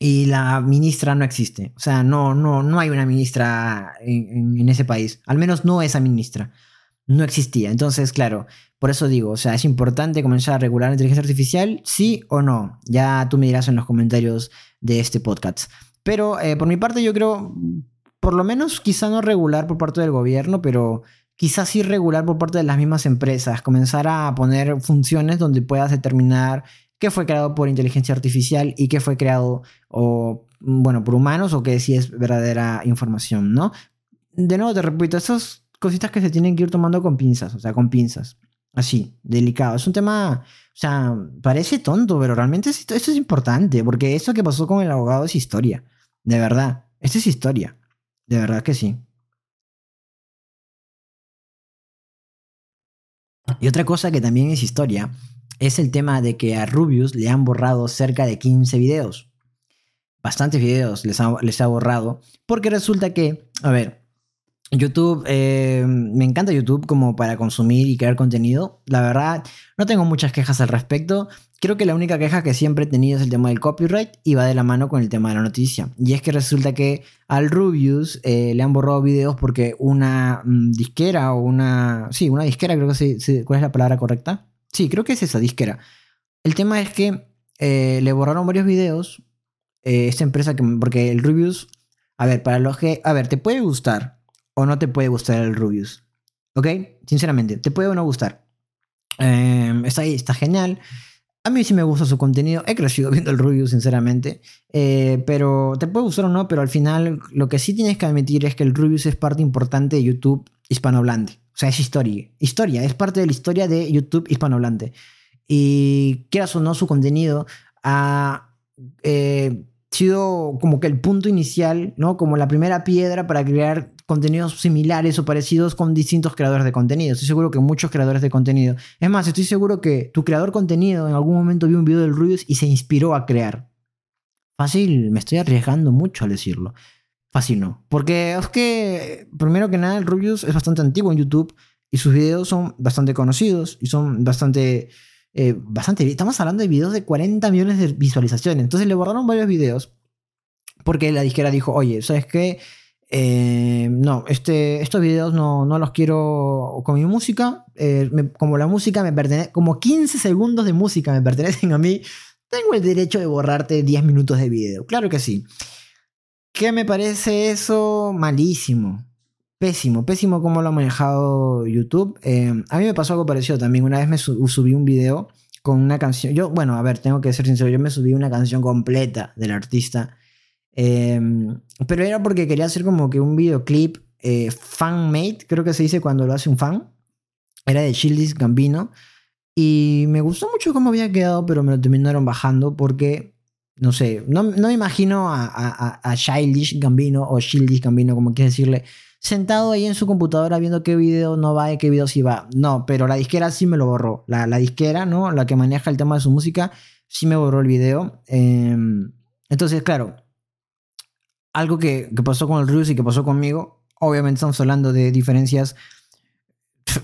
Y la ministra no existe. O sea, no, no, no hay una ministra en, en ese país. Al menos no esa ministra. no existía. Entonces, claro, por eso digo, o sea, es importante comenzar a regular la inteligencia artificial, sí o no. Ya tú me dirás en los comentarios de este podcast. Pero eh, por mi parte yo creo, por lo menos quizá no regular por parte del gobierno, pero quizás sí regular por parte de las mismas empresas. Comenzar a poner funciones donde puedas determinar qué fue creado por inteligencia artificial y qué fue creado o, bueno, por humanos o que sí es verdadera información, ¿no? De nuevo te repito, esas cositas que se tienen que ir tomando con pinzas, o sea, con pinzas. Así, delicado. Es un tema, o sea, parece tonto, pero realmente esto, es importante, porque eso que pasó con el abogado es historia. De verdad, esto es historia. De verdad que sí. Y otra cosa que también es historia es el tema de que a Rubius le han borrado cerca de 15 videos. Bastantes videos les les ha borrado. Porque resulta que, a ver, YouTube, eh, me encanta YouTube como para consumir y crear contenido. La verdad, no tengo muchas quejas al respecto. Creo que la única queja que siempre he tenido es el tema del copyright y va de la mano con el tema de la noticia. Y es que resulta que al Rubius eh, le han borrado videos porque una mm, disquera o una... Sí, una disquera, creo que sí, ¿Cuál es la palabra correcta? Sí, creo que es esa disquera. El tema es que eh, le borraron varios videos. esta empresa que... Porque el Rubius... A ver, para los que... A ver, te puede gustar o no te puede gustar el Rubius. ¿Ok? Sinceramente, te puede o no gustar. Em, está ahí, está genial. A mí sí me gusta su contenido. He crecido *laughs* viendo el Rubius, sinceramente. Eh, pero te puede gustar o no, pero al final lo que sí tienes que admitir es que el Rubius es parte importante de YouTube hispanohablante. O sea, es historia. Historia, es parte de la historia de YouTube hispanohablante. Y quieras o no, su contenido ha eh, sido como que el punto inicial, ¿no? Como la primera piedra para crear contenidos similares o parecidos con distintos creadores de contenido. Estoy seguro que muchos creadores de contenido. Es más, estoy seguro que tu creador de contenido en algún momento vio un video del Rubius y se inspiró a crear. Fácil, me estoy arriesgando mucho al decirlo. Fácil no. Porque es que, primero que nada, el Rubius es bastante antiguo en YouTube y sus videos son bastante conocidos y son bastante... Eh, bastante... Estamos hablando de videos de 40 millones de visualizaciones. Entonces le borraron varios videos porque la disquera dijo, oye, ¿sabes qué? Eh, no, este, estos videos no, no, los quiero con mi música. Eh, como la música me pertenece, como 15 segundos de música me pertenecen a mí, tengo el derecho de borrarte 10 minutos de video. Claro que sí. ¿Qué me parece eso? Malísimo. Pésimo, pésimo como lo ha manejado YouTube. Eh, a mí me pasó algo parecido también. Una vez me subí un video con una canción. Yo, bueno, a ver, tengo que ser sincero. Yo me subí una canción completa del artista Em, pero era porque quería hacer como que un videoclip eh, fan-made, creo que se dice cuando lo hace un fan. Era de Childish Gambino. Y me gustó mucho cómo había quedado, pero me lo terminaron bajando porque, no sé, no, no me imagino a, a, a Childish Gambino o Childish Gambino, como quieres decirle, sentado ahí en su computadora viendo qué video no va y qué video sí va. No, pero la disquera sí me lo borró. La, la disquera, ¿no? La que maneja el tema de su música, sí me borró el video. Em, entonces, claro, algo que, pasó con el Rubius y que pasó conmigo, obviamente estamos hablando de diferencias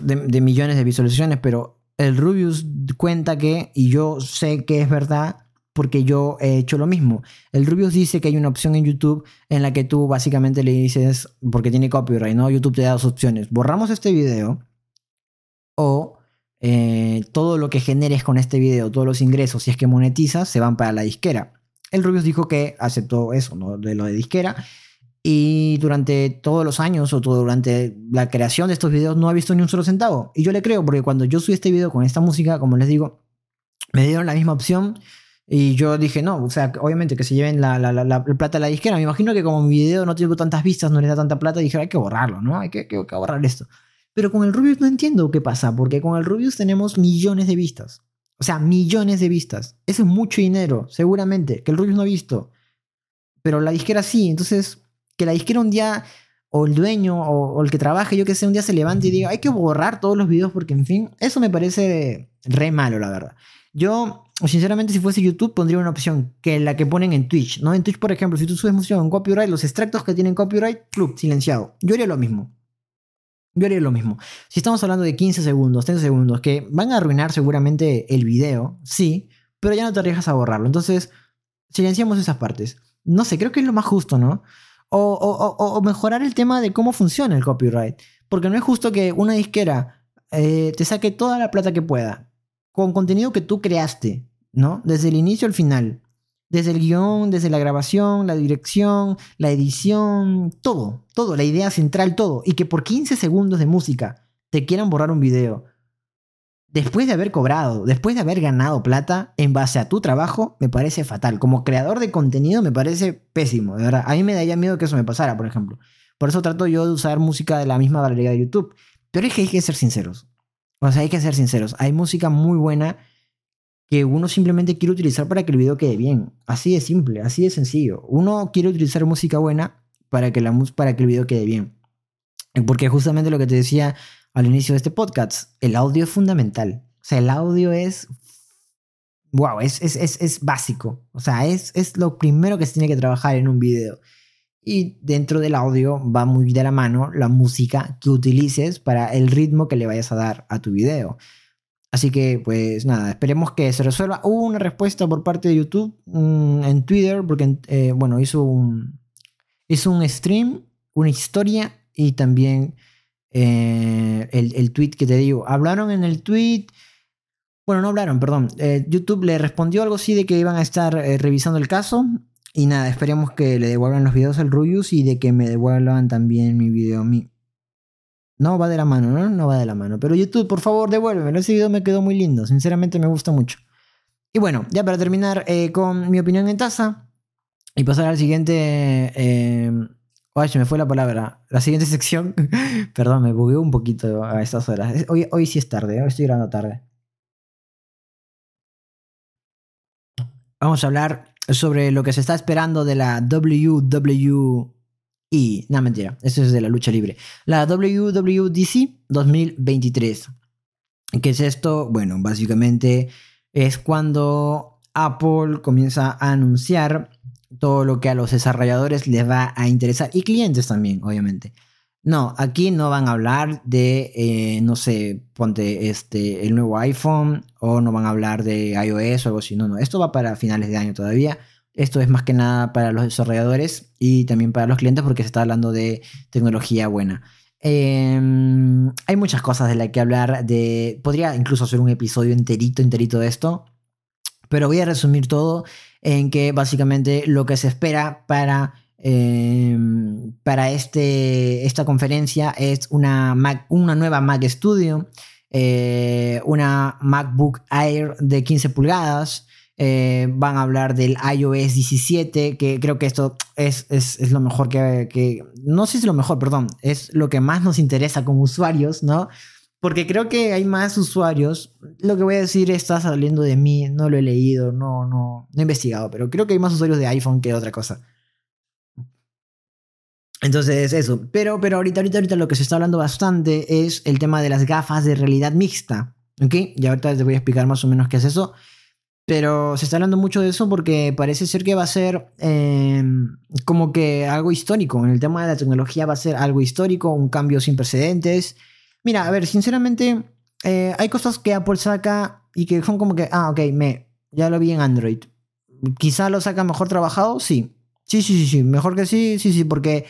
de, millones de visualizaciones, pero el Rubius cuenta que, y yo sé que es verdad, porque yo he hecho lo mismo. El Rubius dice que hay una opción en YouTube en la que tú básicamente le dices, porque tiene copyright, ¿no? YouTube te da dos opciones. Borramos este video o eh, todo lo que generes con este video, todos los ingresos, si es que monetizas, se van para la disquera. El Rubius dijo que aceptó eso, ¿no? De lo de disquera. Y durante todos los años o todo, durante la creación de estos videos no ha visto ni un solo centavo. Y yo le creo, porque cuando yo subí este video con esta música, como les digo, me dieron la misma opción. Y yo dije, no, o sea, obviamente que se lleven la, la, plata de la disquera. Me imagino que como mi video no tiene tantas vistas, no le da tanta plata, dije, hay que borrarlo, ¿no? Hay que, hay que borrar esto. Pero con el Rubius no entiendo qué pasa, porque con el Rubius tenemos millones de vistas. O sea, millones de vistas. Eso es mucho dinero, seguramente, que el Rubius no ha visto. Pero la disquera sí. Entonces, que la disquera un día, o el dueño, o, el que trabaje, yo que sé, un día se levante y diga, hay que borrar todos los videos porque, en fin, eso me parece re malo, la verdad. Yo, sinceramente, si fuese YouTube, pondría una opción que la que ponen en Twitch, ¿no? En Twitch, por ejemplo, si tú subes música en copyright, los extractos que tienen copyright, club, silenciado. Yo haría lo mismo. Yo haría lo mismo. Si estamos hablando de 15 segundos, 30 segundos, que van a arruinar seguramente el video, sí, pero ya no te arriesgas a borrarlo. Entonces, silenciamos esas partes. No sé, creo que es lo más justo, ¿no? O, mejorar el tema de cómo funciona el copyright. Porque no es justo que una disquera eh, te saque toda la plata que pueda con contenido que tú creaste, ¿no? Desde el inicio al final. Desde el guion, desde la grabación, la dirección, la edición, todo, todo, la idea central, todo. Y que por 15 segundos de música te quieran borrar un video. Después de haber cobrado, después de haber ganado plata en base a tu trabajo, me parece fatal. Como creador de contenido me parece pésimo, de verdad. A mí me daría miedo que eso me pasara, por ejemplo. Por eso trato yo de usar música de la misma variedad de YouTube. Pero es que hay que ser sinceros. Sea, hay que ser sinceros. Hay música muy buena que uno simplemente quiere utilizar para que el video quede bien. Así de simple, así de sencillo. Uno quiere utilizar música buena para que, la, para que el video quede bien. Porque justamente lo que te decía al inicio de este podcast, el audio es fundamental. O sea, el audio es... Wow, es, es, es, es básico. O sea, es, es lo primero que se tiene que trabajar en un video. Y dentro del audio va muy de la mano la música que utilices para el ritmo que le vayas a dar a tu video. Así que, pues nada, esperemos que se resuelva. Hubo una respuesta por parte de YouTube mm, en Twitter, porque, eh, bueno, hizo un, hizo un stream, una historia y también eh, el, tweet que te digo. Hablaron en el tweet. Bueno, no hablaron, perdón. Eh, YouTube le respondió algo así de que iban a estar revisando el caso. Y nada, esperemos que le devuelvan los videos al Rubius y de que me devuelvan también mi video a mí. No va de la mano, ¿no? No va de la mano. Pero YouTube, por favor, devuélveme. Ese video me quedó muy lindo. Sinceramente me gusta mucho. Y bueno, ya para terminar eh, con mi opinión en taza y pasar al siguiente... Eh, Ay, se me fue la palabra. La siguiente *laughs* sección. Perdón, me bugueó un poquito a estas horas. Hoy, hoy sí es tarde, hoy estoy grabando tarde. Vamos a hablar sobre lo que se está esperando de la WWE no, mentira, eso es de la lucha libre. La WWDC 2023. ¿Qué es esto? Bueno, básicamente es cuando Apple comienza a anunciar todo lo que a los desarrolladores les va a interesar y clientes también, obviamente. No, aquí no van a hablar de, eh, no sé, ponte este, el nuevo iPhone o no van a hablar de iOS o algo así. No, no, esto va para finales de año todavía. Esto es más que nada para los desarrolladores y también para los clientes porque se está hablando de tecnología buena. Em, hay muchas cosas de las que hablar. De, podría incluso hacer un episodio enterito, enterito de esto. Pero voy a resumir todo en que básicamente lo que se espera para, em, para este, esta conferencia es una, una nueva Mac Studio, eh, una MacBook Air de 15 pulgadas, eh, van a hablar del iOS 17, que creo que esto es, es, lo mejor que, No sé si es lo mejor, perdón. Es lo que más nos interesa como usuarios, ¿no? Porque creo que hay más usuarios. Lo que voy a decir está saliendo de mí, no lo he leído, no, no, no he investigado, pero creo que hay más usuarios de iPhone que de otra cosa. Entonces, eso. Pero, pero ahorita, ahorita, ahorita lo que se está hablando bastante es el tema de las gafas de realidad mixta. ¿Ok? Y ahorita te voy a explicar más o menos qué es eso. Pero se está hablando mucho de eso porque parece ser que va a ser em, como que algo histórico. En el tema de la tecnología va a ser algo histórico, un cambio sin precedentes. Mira, a ver, sinceramente, eh, hay cosas que Apple saca y que son como que, ah, ok, me, ya lo vi en Android. Quizá lo saca mejor trabajado, sí. Sí, sí, sí, sí, mejor que sí, sí, sí, porque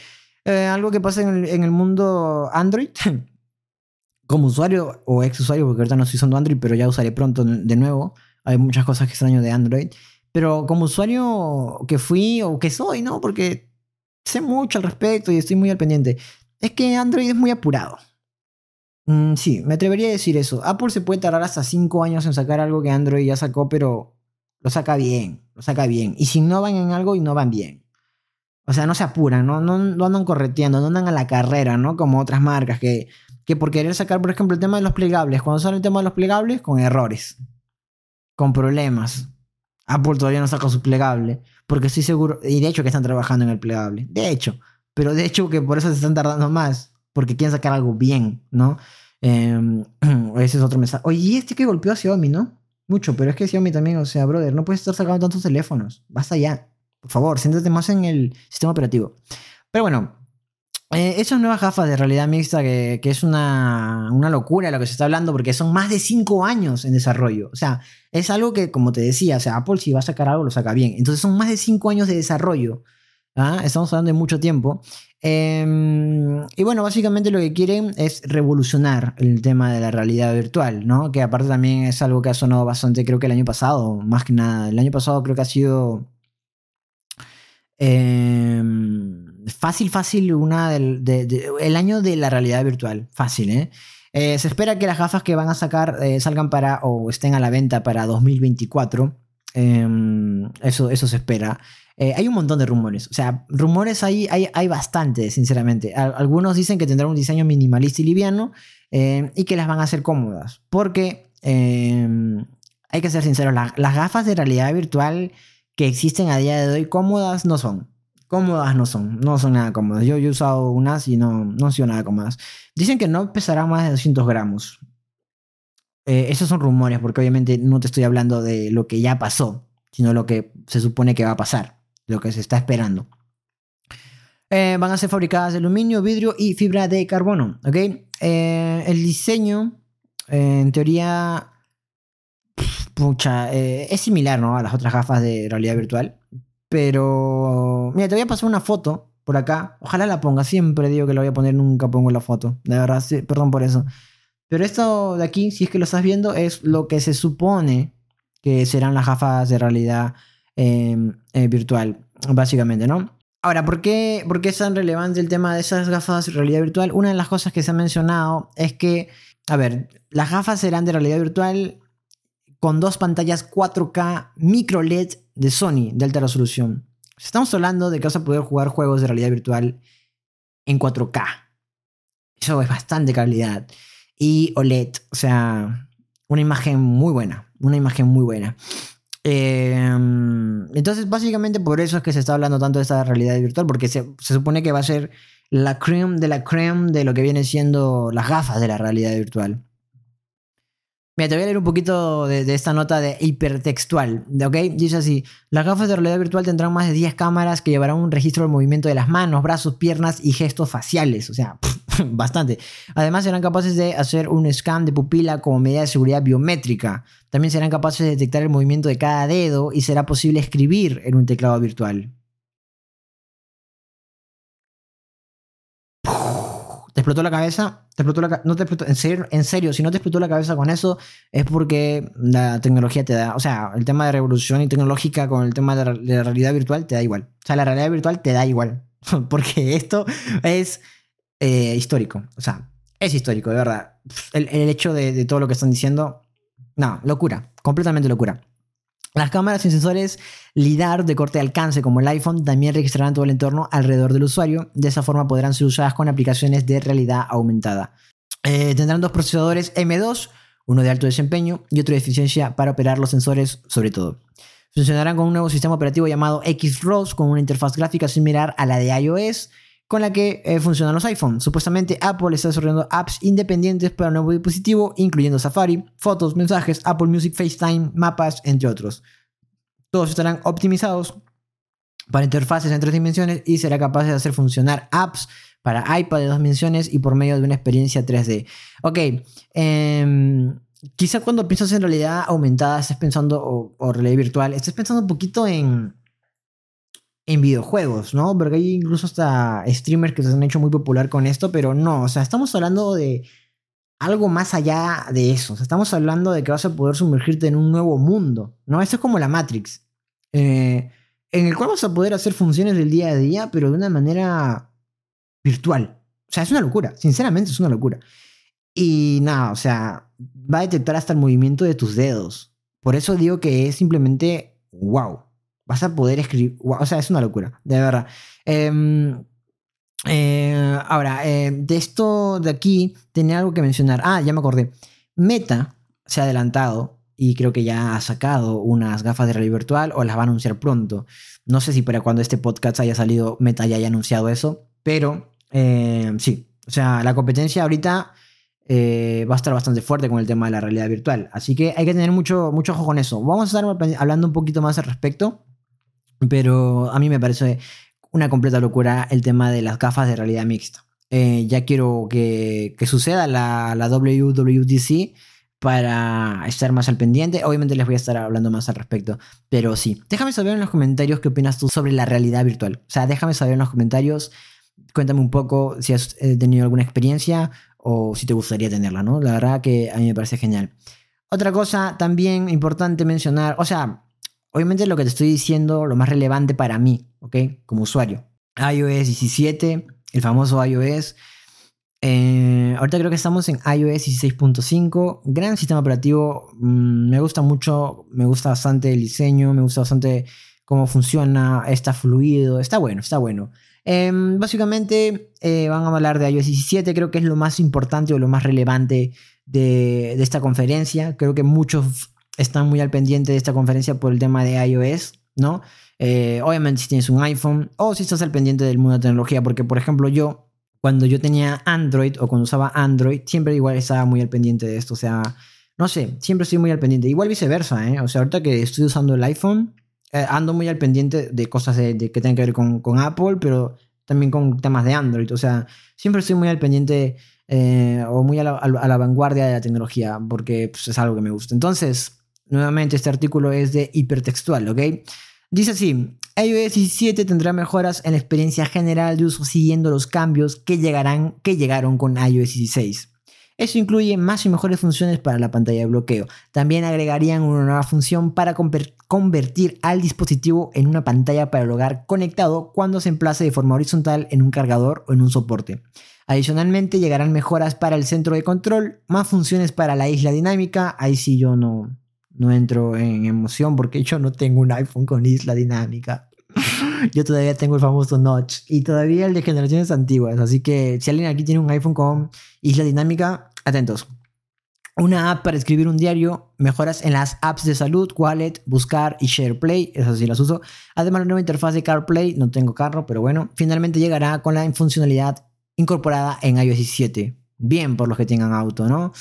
eh, algo que pasa en el, mundo Android, *laughs* como usuario o ex usuario, porque ahorita no estoy usando Android, pero ya usaré pronto de nuevo hay muchas cosas que extraño de Android. Pero como usuario que fui o que soy, ¿no? Porque sé mucho al respecto y estoy muy al pendiente. Es que Android es muy apurado. Mm, sí, me atrevería a decir eso. Apple se puede tardar hasta 5 años en sacar algo que Android ya sacó, pero lo saca bien, lo saca bien. Y si no van en algo, y no van bien. O sea, no se apuran, no, no, no andan correteando, no andan a la carrera, ¿no? Como otras marcas que, que por querer sacar, por ejemplo, el tema de los plegables, cuando sale el tema de los plegables, con errores con problemas. Apple todavía no saca su plegable, porque estoy seguro, y de hecho que están trabajando en el plegable, de hecho, pero de hecho que por eso se están tardando más, porque quieren sacar algo bien, ¿no? Em, *clears throat* ese es otro mensaje. Oye, y este que golpeó a Xiaomi, ¿no? Mucho, pero es que Xiaomi también, o sea, brother, no puedes estar sacando tantos teléfonos, basta ya, por favor, siéntate más en el sistema operativo. Pero bueno, eh, esas nuevas gafas de realidad mixta, que, es una, una, locura lo que se está hablando, porque son más de 5 años en desarrollo. O sea, es algo que, como te decía, o sea, Apple si va a sacar algo, lo saca bien. Entonces son más de 5 años de desarrollo. ¿ah? Estamos hablando de mucho tiempo. Em, y bueno, básicamente lo que quieren es revolucionar el tema de la realidad virtual, ¿no? Que aparte también es algo que ha sonado bastante, creo que el año pasado, más que nada. El año pasado creo que ha sido em, fácil, fácil, una del el año de la realidad virtual. Fácil, ¿eh? ¿eh? Se espera que las gafas que van a sacar eh, salgan para o estén a la venta para 2024. Em, eso, eso se espera. Eh, hay un montón de rumores. O sea, rumores hay, hay, hay bastante, sinceramente. Algunos dicen que tendrán un diseño minimalista y liviano eh, y que las van a hacer cómodas. Porque, em, hay que ser sinceros, las gafas de realidad virtual que existen a día de hoy cómodas no son. Cómodas no son, no son nada cómodas. Yo, he usado unas y no, no han sido nada cómodas. Dicen que no pesarán más de 200 gramos. Eh, esos son rumores, porque obviamente no te estoy hablando de lo que ya pasó, sino lo que se supone que va a pasar lo que se está esperando. Eh, van a ser fabricadas de aluminio, vidrio y fibra de carbono. ¿ok? Eh, el diseño, en teoría, pucha, es similar ¿no? a las otras gafas de realidad virtual. Pero, mira, te voy a pasar una foto por acá. Ojalá la ponga. Siempre digo que la voy a poner, nunca pongo la foto. De verdad, perdón por eso. Pero esto de aquí, si es que lo estás viendo, es lo que se supone que serán las gafas de realidad Em, eh, virtual, básicamente, ¿no? Ahora, ¿por qué, ¿por qué es tan relevante el tema de esas gafas de realidad virtual? Una de las cosas que se ha mencionado es que, a ver, las gafas serán de realidad virtual con dos pantallas 4K micro LED de Sony de alta resolución. Estamos hablando de que vas a poder jugar juegos de realidad virtual en 4K. Eso es bastante calidad. Y OLED, o sea, una imagen muy buena, una imagen muy buena. Em, entonces, básicamente por eso es que se está hablando tanto de esta realidad virtual, porque se, supone que va a ser la creme de la creme de lo que viene siendo las gafas de la realidad virtual. Mira, te voy a leer un poquito de, esta nota de hipertextual, ¿ok? Dice así, las gafas de realidad virtual tendrán más de 10 cámaras que llevarán un registro del movimiento de las manos, brazos, piernas y gestos faciales, o sea, *laughs* bastante. Además serán capaces de hacer un scan de pupila como medida de seguridad biométrica. También serán capaces de detectar el movimiento de cada dedo y será posible escribir en un teclado virtual. Explotó la cabeza? ¿Te explotó la no te explotó, en, serio, en serio, si no te explotó la cabeza con eso, es porque la tecnología te da. O sea, el tema de revolución y tecnológica con el tema de la, realidad virtual te da igual. O sea, la realidad virtual te da igual. *laughs* porque esto es eh, histórico. O sea, es histórico, de verdad. El, hecho de, de todo lo que están diciendo, no, locura. Completamente locura. Las cámaras sin sensores LIDAR de corte de alcance como el iPhone también registrarán todo el entorno alrededor del usuario. De esa forma podrán ser usadas con aplicaciones de realidad aumentada. Eh, tendrán dos procesadores M2, uno de alto desempeño y otro de eficiencia para operar los sensores sobre todo. Funcionarán con un nuevo sistema operativo llamado Xrose con una interfaz gráfica similar a la de iOS con la que eh, funcionan los iPhones. Supuestamente Apple está desarrollando apps independientes para el nuevo dispositivo, incluyendo Safari, fotos, mensajes, Apple Music, FaceTime, mapas, entre otros. Todos estarán optimizados para interfaces en tres dimensiones y será capaz de hacer funcionar apps para iPad de dos dimensiones y por medio de una experiencia 3D. Ok, em, quizá cuando piensas en realidad aumentada, estés pensando, o, o realidad virtual, estés pensando un poquito en en videojuegos, ¿no? Porque hay incluso hasta streamers que se han hecho muy popular con esto, pero no, o sea, estamos hablando de algo más allá de eso. O sea, estamos hablando de que vas a poder sumergirte en un nuevo mundo, ¿no? Esto es como la Matrix, eh, en el cual vas a poder hacer funciones del día a día, pero de una manera virtual. O sea, es una locura, sinceramente es una locura. Y nada, o sea, va a detectar hasta el movimiento de tus dedos. Por eso digo que es simplemente wow vas a poder escribir. O sea, es una locura, de verdad. Em, eh, ahora, eh, de esto de aquí, tenía algo que mencionar. Ah, ya me acordé. Meta se ha adelantado y creo que ya ha sacado unas gafas de realidad virtual o las va a anunciar pronto. No sé si para cuando este podcast haya salido Meta ya haya anunciado eso, pero eh, sí. O sea, la competencia ahorita va a estar bastante fuerte con el tema de la realidad virtual. Así que hay que tener mucho, mucho ojo con eso. Vamos a estar hablando un poquito más al respecto. Pero a mí me parece una completa locura el tema de las gafas de realidad mixta. Eh, ya quiero que, suceda la, la WWDC para estar más al pendiente. Obviamente les voy a estar hablando más al respecto, pero sí. Déjame saber en los comentarios qué opinas tú sobre la realidad virtual. O sea, déjame saber en los comentarios, cuéntame un poco si has eh, tenido alguna experiencia o si te gustaría tenerla, ¿no? La verdad que a mí me parece genial. Otra cosa también importante mencionar, o sea, obviamente lo que te estoy diciendo, lo más relevante para mí, ¿ok? Como usuario. iOS 17, el famoso iOS eh, ahorita creo que estamos en iOS 16.5. Gran sistema operativo. Mm, me gusta mucho. Me gusta bastante el diseño. Me gusta bastante cómo funciona. Está fluido. Está bueno, está bueno. Em, básicamente eh, van a hablar de iOS 17. Creo que es lo más importante o lo más relevante de, esta conferencia. Creo que muchos están muy al pendiente de esta conferencia por el tema de iOS, ¿no? Eh, obviamente si tienes un iPhone o si estás al pendiente del mundo de tecnología, porque por ejemplo yo cuando yo tenía Android o cuando usaba Android, siempre igual estaba muy al pendiente de esto. O sea, no sé, siempre estoy muy al pendiente. Igual viceversa, ¿eh? O sea, ahorita que estoy usando el iPhone, eh, ando muy al pendiente de cosas de, que tengan que ver con, Apple, pero también con temas de Android. O sea, siempre estoy muy al pendiente eh, o muy a la, a la, vanguardia de la tecnología, porque pues, es algo que me gusta. Entonces, nuevamente, este artículo es de hipertextual, ¿ok? Dice así, iOS 17 tendrá mejoras en la experiencia general de uso siguiendo los cambios que, llegarán, que llegaron con iOS 16. Eso incluye más y mejores funciones para la pantalla de bloqueo. También agregarían una nueva función para convertir al dispositivo en una pantalla para el hogar conectado cuando se emplace de forma horizontal en un cargador o en un soporte. Adicionalmente llegarán mejoras para el centro de control, más funciones para la isla dinámica, ahí sí yo no, no entro en emoción porque yo no tengo un iPhone con isla dinámica. *laughs* Yo todavía tengo el famoso Notch y todavía el de generaciones antiguas. Así que si alguien aquí tiene un iPhone con isla dinámica, atentos. Una app para escribir un diario, mejoras en las apps de salud, Wallet, Buscar y SharePlay, esas sí las uso. Además, la nueva interfaz de CarPlay, no tengo carro, pero bueno, finalmente llegará con la funcionalidad incorporada en iOS 17. Bien por los que tengan auto, ¿no?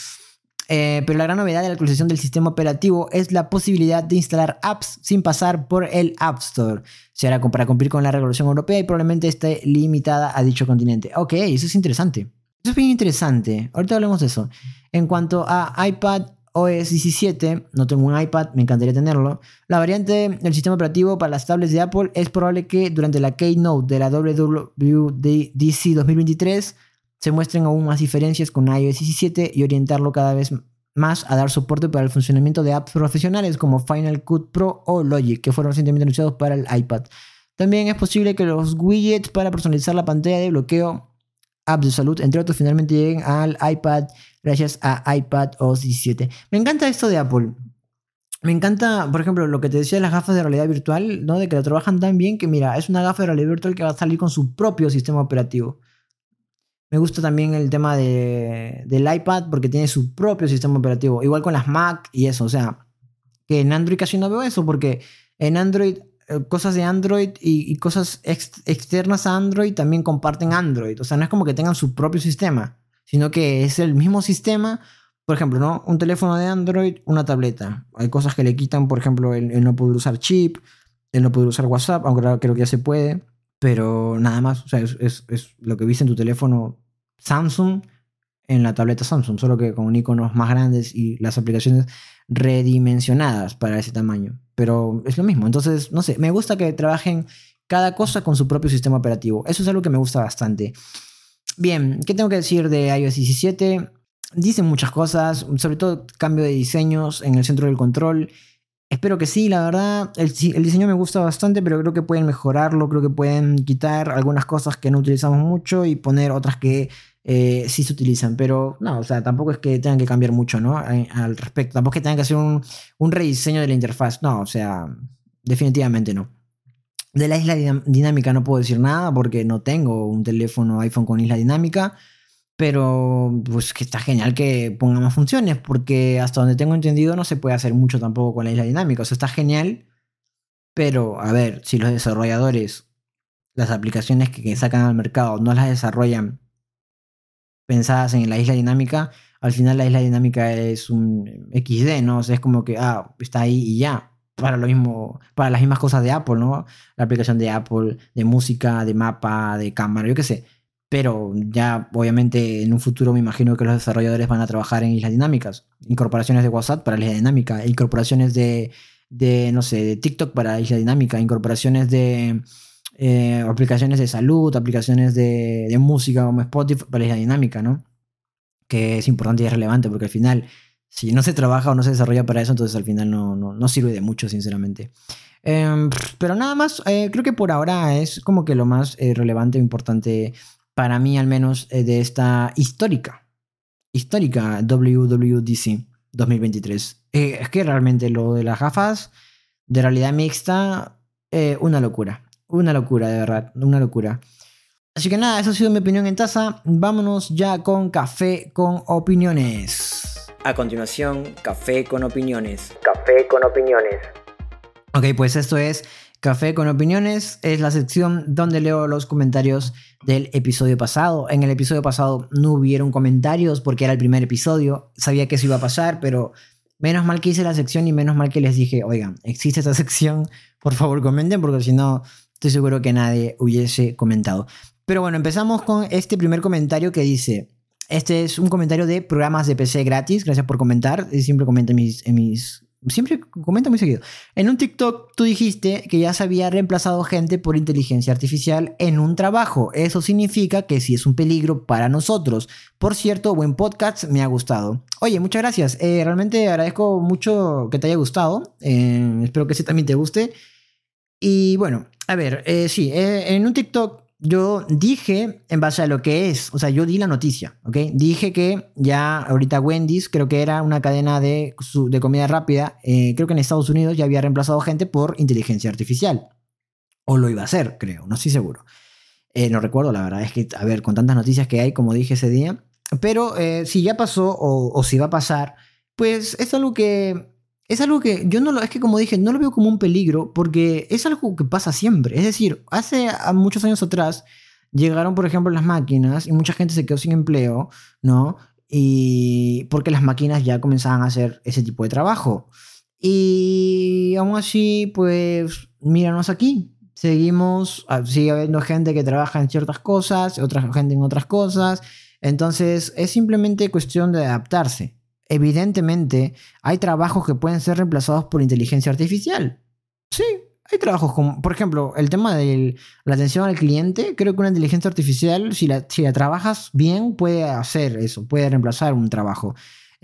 Eh, pero la gran novedad de la actualización del sistema operativo es la posibilidad de instalar apps sin pasar por el App Store. Se hará para cumplir con la regulación europea y probablemente esté limitada a dicho continente. Ok, eso es interesante. Eso es bien interesante. Ahorita hablemos de eso. En cuanto a iPad OS 17, no tengo un iPad, me encantaría tenerlo. La variante del sistema operativo para las tablets de Apple es probable que durante la Keynote de la WWDC 2023 se muestren aún más diferencias con iOS 17 y orientarlo cada vez más a dar soporte para el funcionamiento de apps profesionales como Final Cut Pro o Logic, que fueron recientemente anunciados para el iPad. También es posible que los widgets para personalizar la pantalla de bloqueo, apps de salud, entre otros, finalmente lleguen al iPad gracias a iPad OS 17. Me encanta esto de Apple. Me encanta, por ejemplo, lo que te decía de las gafas de realidad virtual, ¿no? De que lo trabajan tan bien que, mira, es una gafa de realidad virtual que va a salir con su propio sistema operativo. Me gusta también el tema de, del iPad porque tiene su propio sistema operativo. Igual con las Mac y eso. O sea, que en Android casi no veo eso porque en Android, eh, cosas de Android y, cosas externas a Android también comparten Android. O sea, no es como que tengan su propio sistema, sino que es el mismo sistema. Por ejemplo, ¿no? Un teléfono de Android, una tableta. Hay cosas que le quitan, por ejemplo, el, no poder usar chip, el no poder usar WhatsApp, aunque creo que ya se puede. Pero nada más, o sea, es, lo que viste en tu teléfono Samsung en la tableta Samsung, solo que con iconos más grandes y las aplicaciones redimensionadas para ese tamaño. Pero es lo mismo. Entonces, no sé, me gusta que trabajen cada cosa con su propio sistema operativo. Eso es algo que me gusta bastante. Bien, ¿qué tengo que decir de iOS 17? Dicen muchas cosas, sobre todo cambio de diseños en el centro del control. Espero que sí, la verdad. El, diseño me gusta bastante, pero creo que pueden mejorarlo. Creo que pueden quitar algunas cosas que no utilizamos mucho y poner otras que eh, sí se utilizan, pero no, o sea, tampoco es que tengan que cambiar mucho, ¿no? Al respecto, tampoco es que tengan que hacer un, un rediseño de la interfaz, no, o sea, definitivamente no. De la isla dinámica no puedo decir nada porque no tengo un teléfono iPhone con isla dinámica, pero pues que está genial que ponga más funciones porque hasta donde tengo entendido no se puede hacer mucho tampoco con la isla dinámica, o sea, está genial, pero a ver, si los desarrolladores, las aplicaciones que sacan al mercado no las desarrollan pensadas en la isla dinámica, al final la isla dinámica es un XD, ¿no? O sea, es como que, ah, está ahí y ya. Para lo mismo, para las mismas cosas de Apple, ¿no? La aplicación de Apple, de música, de mapa, de cámara, yo qué sé. Pero ya obviamente en un futuro me imagino que los desarrolladores van a trabajar en islas dinámicas, incorporaciones de WhatsApp para isla dinámica, incorporaciones de, no sé, de TikTok para isla dinámica, incorporaciones de eh, aplicaciones de salud, aplicaciones de, de, música como Spotify para isla dinámica, ¿no? Que es importante y es relevante porque al final, si no se trabaja o no se desarrolla para eso, entonces al final no, no, no sirve de mucho, sinceramente. Eh, pero nada más, eh, creo que por ahora es como que lo más eh, relevante e importante para mí al menos, eh, de esta histórica, histórica WWDC 2023. Eh, es que realmente lo de las gafas de realidad mixta, eh, una locura, una locura, de verdad, una locura. Así que nada, eso ha sido mi opinión en taza. Vámonos ya con café con opiniones. A continuación, café con opiniones. Café con opiniones. Ok, pues esto es Café con opiniones. Es la sección donde leo los comentarios del episodio pasado. En el episodio pasado no hubieron comentarios porque era el primer episodio. Sabía que eso iba a pasar, pero menos mal que hice la sección y menos mal que les dije, oigan, existe esta *laughs* sección, por favor comenten porque si no, estoy seguro que nadie hubiese comentado. Pero bueno, empezamos con este primer comentario que dice, este es un comentario de programas de PC gratis, gracias por comentar, siempre comenta en mis, en mis siempre comenta muy seguido. En un TikTok tú dijiste que ya se había reemplazado gente por inteligencia artificial en un trabajo. Eso significa que sí es un peligro para nosotros. Por cierto, buen podcast, me ha gustado. Oye, muchas gracias. Eh, realmente agradezco mucho que te haya gustado. Eh, espero que ese también te guste. Y bueno, a ver, eh, sí, en un TikTok yo dije en base a lo que es, o sea, yo di la noticia, ¿ok? Dije que ya ahorita Wendy's, creo que era una cadena de, de comida rápida, eh, creo que en Estados Unidos ya había reemplazado gente por inteligencia artificial. O lo iba a hacer, creo, no estoy seguro. Eh, no recuerdo, la verdad, es que, a ver, con tantas noticias que hay, como dije ese día, pero eh, si ya pasó o, o si va a pasar, pues es algo que es algo que yo no lo, es que como dije, no lo veo como un peligro porque es algo que pasa siempre. Es decir, hace muchos años atrás llegaron, por ejemplo, las máquinas y mucha gente se quedó sin empleo, ¿no? Y porque las máquinas ya comenzaban a hacer ese tipo de trabajo. Y aún así, pues, míranos aquí. Seguimos, ah, sigue habiendo gente que trabaja en ciertas cosas, otra gente en otras cosas. Entonces, es simplemente cuestión de adaptarse evidentemente hay trabajos que pueden ser reemplazados por inteligencia artificial. Sí, hay trabajos como, por ejemplo, el tema de la atención al cliente. Creo que una inteligencia artificial, si la, trabajas bien, puede hacer eso, puede reemplazar un trabajo.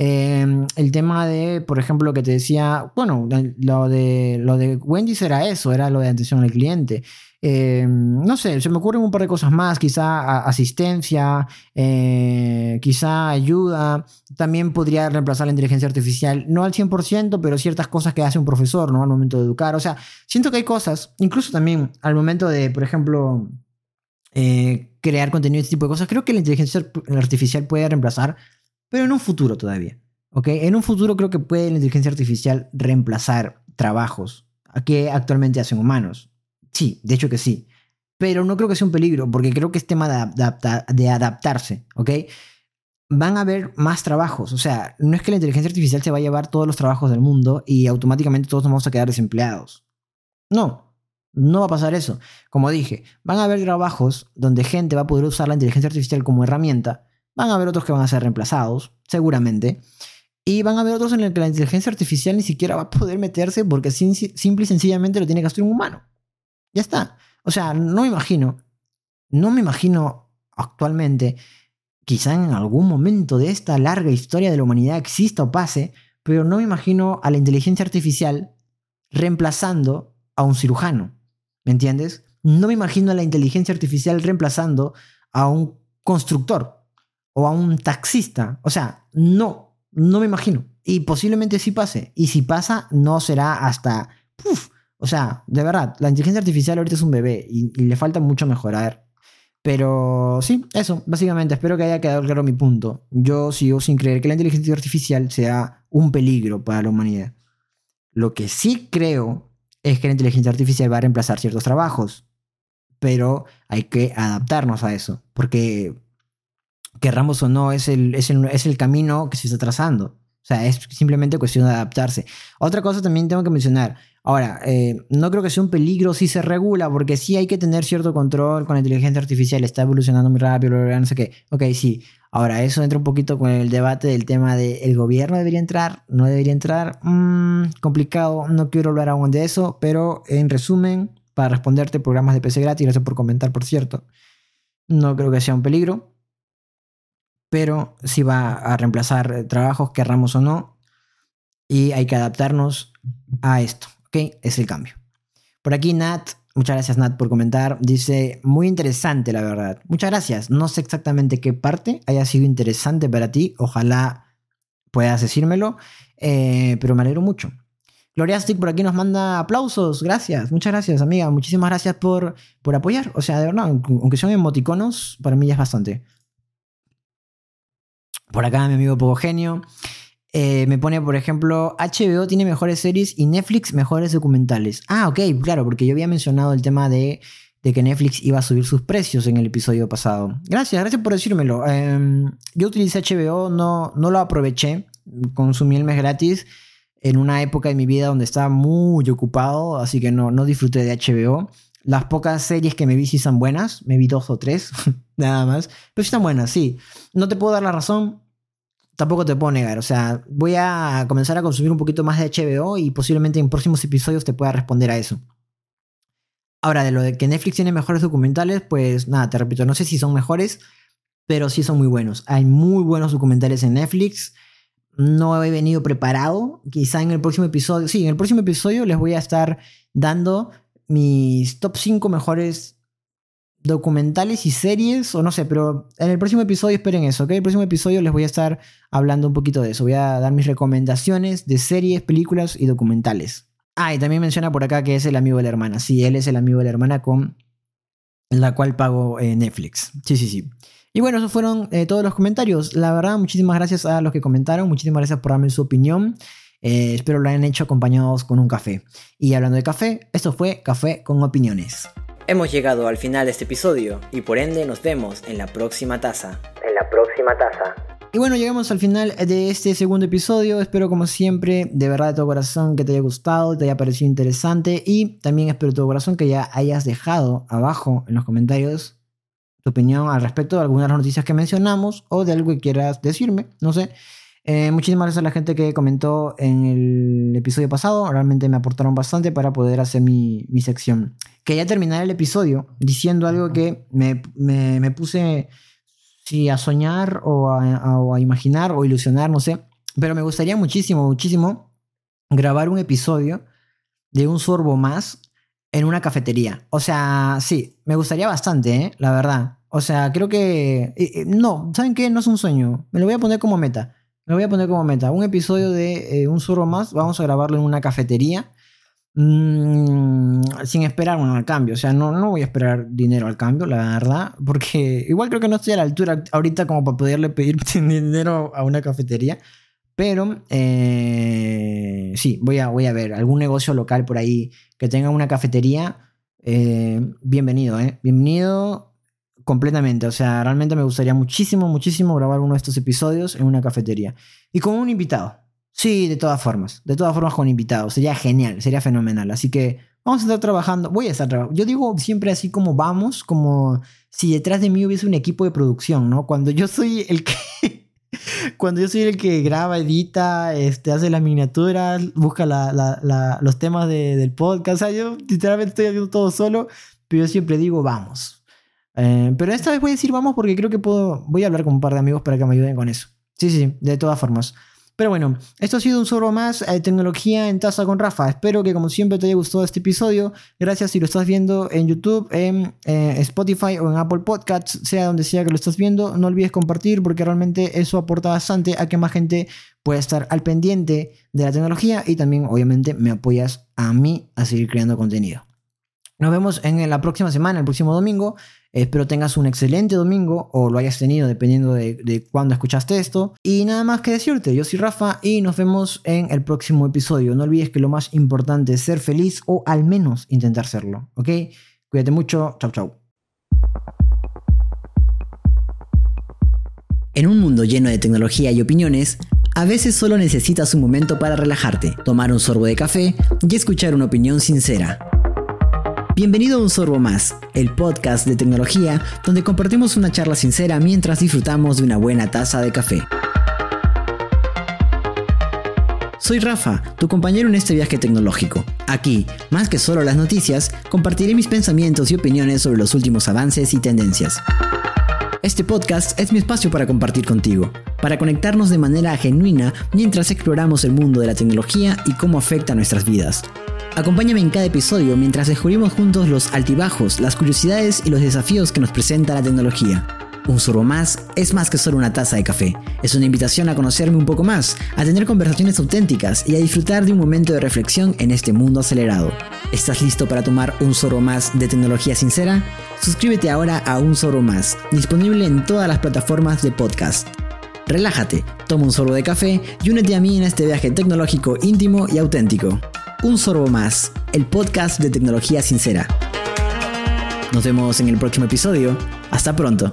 Em, el tema de, por ejemplo, lo que te decía, bueno, lo de, lo de Wendy's era eso, era lo de atención al cliente. Em, no sé, se me ocurren un par de cosas más, quizá asistencia, eh, quizá ayuda, también podría reemplazar la inteligencia artificial, no al 100%, pero ciertas cosas que hace un profesor, ¿no? Al momento de educar, o sea, siento que hay cosas, incluso también al momento de, por ejemplo, eh, crear contenido, este tipo de cosas, creo que la inteligencia artificial puede reemplazar pero en un futuro todavía. ¿ok? En un futuro creo que puede la inteligencia artificial reemplazar trabajos que actualmente hacen humanos. Sí, de hecho que sí. Pero no creo que sea un peligro, porque creo que es tema de, adaptarse, ¿ok? Van a haber más trabajos. O sea, no es que la inteligencia artificial se va a llevar todos los trabajos del mundo y automáticamente todos nos vamos a quedar desempleados. No, no va a pasar eso. Como dije, van a haber trabajos donde gente va a poder usar la inteligencia artificial como herramienta Van a haber otros que van a ser reemplazados, seguramente. Y van a haber otros en los que la inteligencia artificial ni siquiera va a poder meterse porque simple y sencillamente lo tiene que hacer un humano. Ya está. O sea, no me imagino, no me imagino actualmente, quizá en algún momento de esta larga historia de la humanidad exista o pase, pero no me imagino a la inteligencia artificial reemplazando a un cirujano. ¿Me entiendes? No me imagino a la inteligencia artificial reemplazando a un constructor o a un taxista. O sea, no, no me imagino. Y posiblemente sí pase. Y si pasa, no será hasta... O sea, de verdad, la inteligencia artificial ahorita es un bebé y, le falta mucho mejorar. Pero sí, eso, básicamente, espero que haya quedado claro mi punto. Yo sigo sin creer que la inteligencia artificial sea un peligro para la humanidad. Lo que sí creo es que la inteligencia artificial va a reemplazar ciertos trabajos, pero hay que adaptarnos a eso, porque querramos o no, es el, es el, camino que se está trazando. O sea, es simplemente cuestión de adaptarse. Otra cosa también tengo que mencionar. Ahora, eh, no creo que sea un peligro si se regula, porque sí hay que tener cierto control con la inteligencia artificial, está evolucionando muy rápido, no sé qué. Ok, sí. Ahora, eso entra un poquito con el debate del tema de el gobierno debería entrar, no debería entrar. Mm, complicado, no quiero hablar aún de eso, pero en resumen, para responderte, programas de PC gratis, gracias por comentar, por cierto. No creo que sea un peligro, pero sí va a reemplazar trabajos, querramos o no, y hay que adaptarnos a esto. ¿ok? Es el cambio. Por aquí Nat, muchas gracias Nat por comentar, dice, muy interesante la verdad. Muchas gracias. No sé exactamente qué parte haya sido interesante para ti, ojalá puedas decírmelo, eh, pero me alegro mucho. Gloria Stick por aquí nos manda aplausos, gracias, muchas gracias amiga, muchísimas gracias por, por apoyar, o sea, de verdad, aunque son emoticonos, para mí ya es bastante. Por acá mi amigo Poco Genio. Eh, me pone, por ejemplo, HBO tiene mejores series y Netflix mejores documentales. Ah, ok, claro, porque yo había mencionado el tema de, que Netflix iba a subir sus precios en el episodio pasado. Gracias, gracias por decírmelo. Em, yo utilicé HBO, no, no lo aproveché, consumí el mes gratis en una época de mi vida donde estaba muy ocupado, así que no, no disfruté de HBO. Las pocas series que me vi sí son buenas, me vi dos o tres, *laughs* nada más, pero están buenas, sí. No te puedo dar la razón, tampoco te puedo negar. O sea, voy a comenzar a consumir un poquito más de HBO y posiblemente en próximos episodios te pueda responder a eso. Ahora, de lo de que Netflix tiene mejores documentales, pues nada, te repito, no sé si son mejores, pero sí son muy buenos. Hay muy buenos documentales en Netflix. No he venido preparado. Quizá en el próximo episodio, sí, en el próximo episodio les voy a estar dando mis top 5 mejores documentales y series, o no sé, pero en el próximo episodio esperen eso, ¿ok? El próximo episodio les voy a estar hablando un poquito de eso. Voy a dar mis recomendaciones de series, películas y documentales. Ah, y también menciona por acá que es el amigo de la hermana. Sí, él es el amigo de la hermana con la cual pago eh, Netflix. Sí, sí, sí. Y bueno, esos fueron eh, todos los comentarios. La verdad, muchísimas gracias a los que comentaron. Muchísimas gracias por darme su opinión. Eh, espero lo hayan hecho acompañados con un café. Y hablando de café, esto fue Café con Opiniones. Hemos llegado al final de este episodio y por ende nos vemos en la próxima taza. En la próxima taza. Y bueno, llegamos al final de este segundo episodio. Espero como siempre, de verdad de todo corazón, que te haya gustado, te haya parecido interesante y también espero de todo corazón que ya hayas dejado abajo en los comentarios tu opinión al respecto de algunas de las noticias que mencionamos o de algo que quieras decirme, no sé. Eh, muchísimas gracias a la gente que comentó en el episodio pasado. Realmente me aportaron bastante para poder hacer mi, sección. Quería terminar el episodio diciendo algo que me, puse a soñar o a, imaginar o ilusionar, no sé. Pero me gustaría muchísimo, muchísimo grabar un episodio de un sorbo más en una cafetería. O sea, sí, me gustaría bastante, ¿eh? la verdad. O sea, creo que... Eh, eh, no, ¿saben qué? No es un sueño. Me lo voy a poner como meta. Me voy a poner como meta. Un episodio de eh, Un Zorro Más. Vamos a grabarlo en una cafetería. Mm, sin esperar bueno, al cambio. O sea, no, no voy a esperar dinero al cambio, la verdad. Porque igual creo que no estoy a la altura ahorita como para poderle pedir *laughs* dinero a una cafetería. Pero eh, sí, voy a, voy a ver algún negocio local por ahí que tenga una cafetería. Eh, bienvenido, ¿eh? Bienvenido completamente. O sea, realmente me gustaría muchísimo, muchísimo grabar uno de estos episodios en una cafetería. Y con un invitado. Sí, de todas formas. De todas formas con invitados. Sería genial, sería fenomenal. Así que vamos a estar trabajando. Voy a estar trabajando. Yo digo siempre así como vamos, como si detrás de mí hubiese un equipo de producción, ¿no? Cuando yo soy el que... *laughs* Cuando yo soy el que graba, edita, este, hace las miniaturas, busca los temas del podcast. O sea, yo literalmente estoy haciendo todo solo, pero yo siempre digo, vamos, eh, pero esta vez voy a decir vamos porque creo que puedo. Voy a hablar con un par de amigos para que me ayuden con eso. Sí, sí, de todas formas. Pero bueno, esto ha sido un solo más de tecnología en taza con Rafa. Espero que como siempre te haya gustado este episodio. Gracias si lo estás viendo en YouTube, en eh, Spotify o en Apple Podcasts, sea donde sea que lo estás viendo. No olvides compartir porque realmente eso aporta bastante a que más gente pueda estar al pendiente de la tecnología y también obviamente me apoyas a mí a seguir creando contenido. Nos vemos en la próxima semana, el próximo domingo. Espero tengas un excelente domingo o lo hayas tenido dependiendo de, de cuándo escuchaste esto. Y nada más que decirte, yo soy Rafa y nos vemos en el próximo episodio. No olvides que lo más importante es ser feliz o al menos intentar serlo, ¿ok? Cuídate mucho, chau chau. En un mundo lleno de tecnología y opiniones, A veces solo necesitas un momento para relajarte, tomar un sorbo de café y escuchar una opinión sincera. Bienvenido a Un Sorbo Más, el podcast de tecnología donde compartimos una charla sincera mientras disfrutamos de una buena taza de café. Soy Rafa, tu compañero en este viaje tecnológico. Aquí, más que solo las noticias, compartiré mis pensamientos y opiniones sobre los últimos avances y tendencias. Este podcast es mi espacio para compartir contigo, para conectarnos de manera genuina mientras exploramos el mundo de la tecnología y cómo afecta a nuestras vidas. Acompáñame en cada episodio mientras descubrimos juntos los altibajos, las curiosidades y los desafíos que nos presenta la tecnología. Un sorbo más es más que solo una taza de café. Es una invitación a conocerme un poco más, a tener conversaciones auténticas y a disfrutar de un momento de reflexión en este mundo acelerado. ¿Estás listo para tomar un sorbo más de tecnología sincera? Suscríbete ahora a Un Sorbo Más, disponible en todas las plataformas de podcast. Relájate, toma un sorbo de café y únete a mí en este viaje tecnológico íntimo y auténtico. Un Sorbo Más, el podcast de tecnología sincera. Nos vemos en el próximo episodio. Hasta pronto.